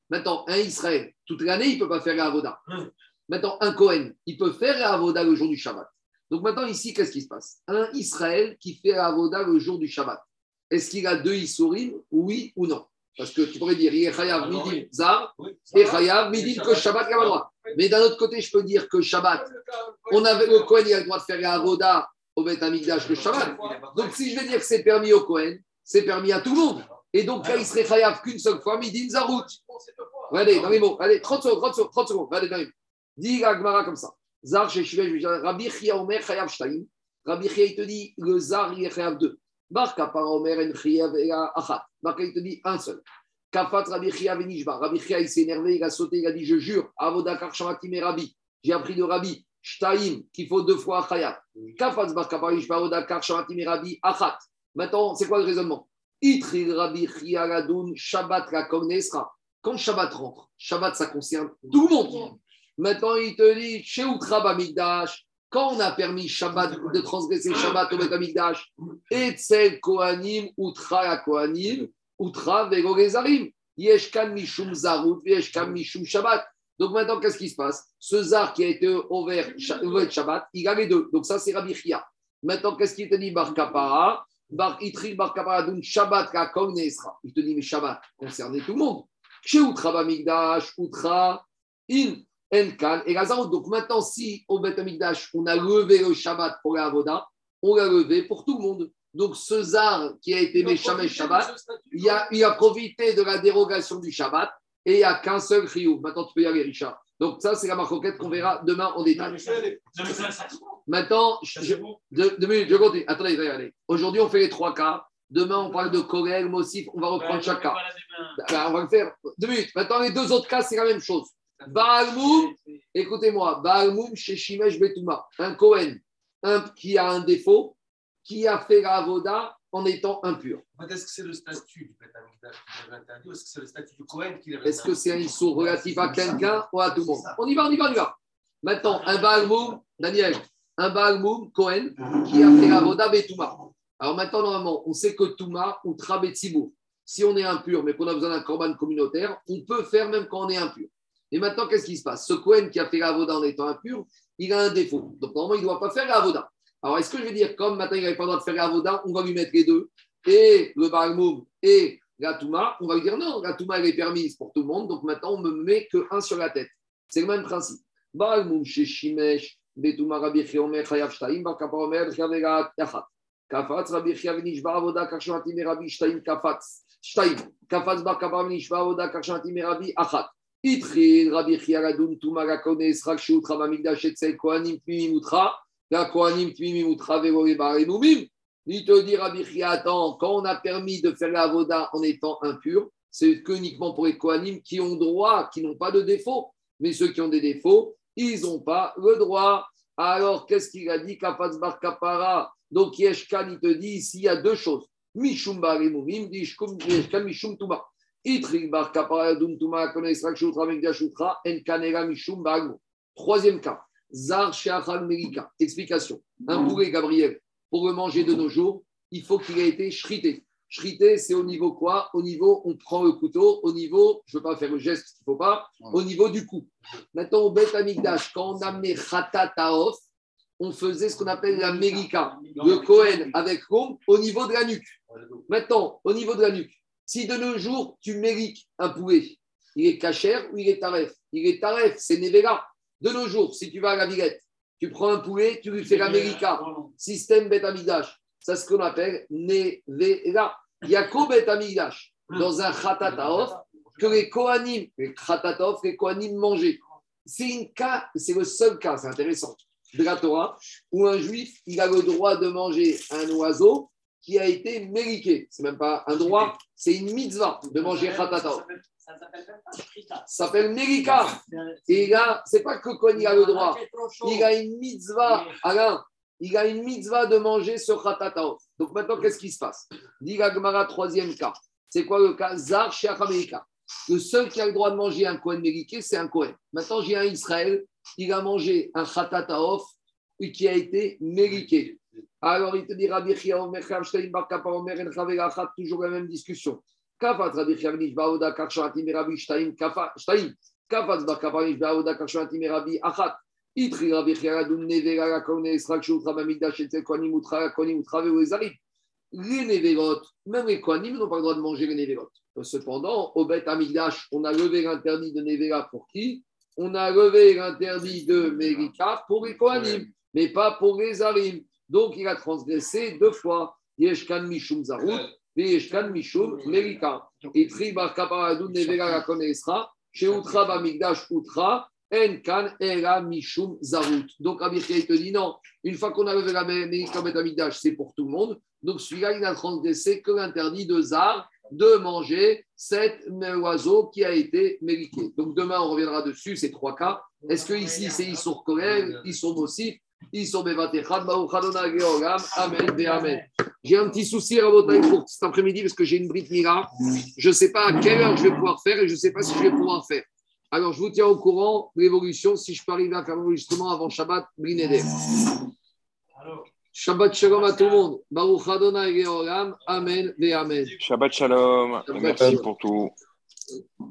Maintenant, un Israël, toute l'année, il ne peut pas faire la Avoda. Maintenant, un Cohen, il peut faire la Avoda le jour du Shabbat. Donc maintenant, ici, qu'est-ce qui se passe? Un Israël qui fait la Avoda le jour du Shabbat. Est-ce qu'il a deux Issourim Oui ou non? Parce que tu pourrais dire, il est Chayav Midim Zar et Chayav Midim que Shabbat, il a le droit. Mais d'un autre côté, je peux dire que Shabbat, on avait, le Cohen, il a le droit de faire la Avoda au Beth Amigdash le Shabbat. Donc si je vais dire que c'est permis au Cohen, c'est permis à tout le monde. Et donc là, il serait Chayav qu'une seule fois, Midim Zarout. Regardez, dans les mots. Allez, 30 secondes, 30 secondes, 30 secondes. Regardez dans les mots. Dis la Gemara comme ça. Zar chez Shivesh, Rabbi Chia Omer Chayav Shtaim. Rabbi Chia, il te dit, le Zar, il est Chayav 2. Barka par Omer en Chayav Achat. Barka, il te dit un seul. Kafat Rabbi Chia Venishba. Rabbi Chia, il s'est énervé, il a sauté, il a dit, je jure, Avoda Karshamatim et Rabbi. J'ai appris de Rabbi, Shtaim, qu'il faut deux fois Chayav. Kafat Barka par Ishba, Avoda Karshamatim et Rabbi Achat. Maintenant, c'est quoi le raisonnement? Itri Rabbi Chia Gadoun, Shabbat la Kognesra. Quand Shabbat rentre, Shabbat, ça concerne tout le monde. Maintenant, il te dit, chez Outra Bamigdash, quand on a permis Shabbat de transgresser Shabbat au Bet Amigdash, Etzel Kohanim, Outra Kohanim, Outra Vego Gezarim, Yeshkan Mishum Zarut, Yeshkan Mishum Shabbat. Donc maintenant, qu'est-ce qui se passe? Ce Zar qui a été ouvert Shabbat, il a les deux. Donc ça, c'est Rabbi Chia. Maintenant, qu'est-ce qu'il te dit Bar Kapara? Bar Itri Bar Kapara, donc Shabbat la Kognesra. Il te dit, mais Shabbat concernait tout le monde. Chez Outra Bamigdash, Outra, In, Enkan et Lazarot. Donc maintenant, si au Beth Amikdash, on a levé le Shabbat pour la Avoda, on l'a levé pour tout le monde. Donc ce Zar qui a été Meshamesh Shabbat, il a, il a profité de la dérogation du Shabbat et il n'y a qu'un seul Riyou. Maintenant, tu peux y aller, Richard. Donc ça, c'est la marquette qu'on verra demain en détail. Maintenant, je, deux, deux minutes, je continue. Attendez, allez, allez. Aujourd'hui, on fait les trois cas. Demain, on parle de Korel, Mossif. On va reprendre chaque cas. Ben, on va le faire. Deux minutes. Maintenant, les deux autres cas, c'est la même chose. Baalmoum, écoutez-moi, Baalmoum chez Shimesh Betouma, un Kohen un, qui a un défaut, qui a fait la Avoda en étant impur. En fait, Est-ce que c'est le statut du Beth Amikdash qui l'avait interdit ou est-ce que c'est le statut du Cohen qui l'avait Est-ce que c'est un issou relatif à quelqu'un ou à tout le monde? On y va, on y va, on y va. Maintenant, un Baalmoum, Daniel, un Baalmoum, Cohen, qui a fait la Avoda Betouma. Alors maintenant, normalement, on sait que Touma ou Trabetsibou, si on est impur, mais qu'on a besoin d'un corban communautaire, on peut faire même quand on est impur. Et maintenant, qu'est-ce qui se passe? Ce Cohen qui a fait la Avoda en étant impur, il a un défaut. Donc, normalement, il ne doit pas faire la Avoda. Alors, est-ce que je vais dire, comme maintenant, il n'avait pas le droit de faire la Avoda, on va lui mettre les deux, et le Balmoum et la Touma, on va lui dire non, la Touma, elle est permise pour tout le monde, donc maintenant, on ne me met que un sur la tête. C'est le même principe. Balmoum chez Shimesh, Betouma Rabbi Chiomer, Chayav Shtaim, Bakaparomer, Chavega Yachat. Kafatz Rabbi Chiavinish, Baravoda, Karshmatim, Rabbi Shtaim, Kafatz. Shtaim. Kafatz Bakaparomer, Baravoda, Karshmatim, Rabbi Achat. Il te dit, Rabbi attends, quand on a permis de faire la Voda en étant impur, c'est que uniquement pour les Kohanim qui ont droit, qui n'ont pas de défaut. Mais ceux qui ont des défauts, ils n'ont pas le droit. Alors, qu'est-ce qu'il a dit? Kafaz Bar Kapara. Donc, Yeshkan, il te dit ici, il y a deux choses. Mishum Barimumim, Yeshkan Mishum Tuma. Troisième cas. Zar Sheachal Melika. Explication. Un poulet, Gabriel, pour le manger de nos jours, il faut qu'il ait été shrité. Shrité, c'est au niveau quoi? Au niveau, on prend le couteau, au niveau, je ne veux pas faire le geste, il ne faut pas, au niveau du cou. Maintenant, au Beth Amikdash, quand on amenait Khatataof, on faisait ce qu'on appelle la Melika, le Kohen avec l'ombre, au niveau de la nuque. Maintenant, au niveau de la nuque, si de nos jours, tu mérites un poulet, il est cachère ou il est taref? Il est taref, c'est Nevera. De nos jours, si tu vas à la Villette, tu prends un poulet, tu lui fais l'América, système Beth Amikdash. C'est ce qu'on appelle Nevera. Il y a qu'au Beth Amikdash, dans un Khatataof, que les Kohanim, les Khatataof, les Kohanim mangeaient. C'est une cas, c'est le seul cas, c'est intéressant, de la Torah, où un juif, il a le droit de manger un oiseau qui a été mériqué. C'est même pas un droit, c'est une mitzvah de manger Khatataof. Ça s'appelle même pas Shrita. Ça s'appelle Mérika. Et là, c'est pas que Kohen il a le droit. Il a une mitzvah, Alain, il a une mitzvah de manger ce khatataof. Donc maintenant, qu'est-ce qui se passe? Dit la Gemara, troisième cas. C'est quoi le cas? Zar chez. Le seul qui a le droit de manger un Kohen mériqué, c'est un Kohen. Maintenant, j'ai un Israël, il a mangé un Khatataof qui a été mériqué. Alors, il te dit Rabbi Omer Omer toujours la même discussion. Kafat Rabbi Chia Venish Baoda Karshanatim Rabbi Shtaim Shtaim. Kafat Venish Baoda Karshanatim Rabbi Achat. Itri Rabbi Chia Radun Nevera La Kone Esrak Shutra Bamigdash Etzel Kohanim Utra Kohanim Utra Veoezarim. Les Neverot, même les Kohanim n'ont pas le droit de manger les Neverot. Cependant, au Bet Amigdash, on a levé l'interdit de Nevera pour qui On a levé l'interdit de Merika pour les Kohanim, mais pas pour les Arim. Donc, il a transgressé deux fois. Yeshkan Mishum Zarut, Yeshkan Mishum Merika. Et Tri Bar Kaparadou Nevera la Konesra, chez Utra Bamigdash Utra, En Kan Era Mishum Zarut. Donc, Abirka, il te dit non, une fois qu'on a levé la Merika Bet Amigdash, c'est pour tout le monde. Donc, celui-là, il n'a transgressé que l'interdit de Zar de manger cet oiseau qui a été mériqué. Donc, demain, on reviendra dessus, ces trois cas. Est-ce que ici, c'est Issour Korel, Issour Mossif, Baouchadona Geogam, Amen, Amen. J'ai un petit souci, Rabotaï, pour cet après-midi, parce que j'ai une brite Mira. Je ne sais pas à quelle heure je vais pouvoir faire et je ne sais pas si je vais pouvoir faire. Alors, je vous tiens au courant de l'évolution, si je peux arriver à faire l'enregistrement avant Shabbat, Brineder. Shabbat Shalom à tout le monde. Baruch Adonai. Amen. Ve Amen. Shabbat Shalom. Shabbat Merci Shalom. pour tout.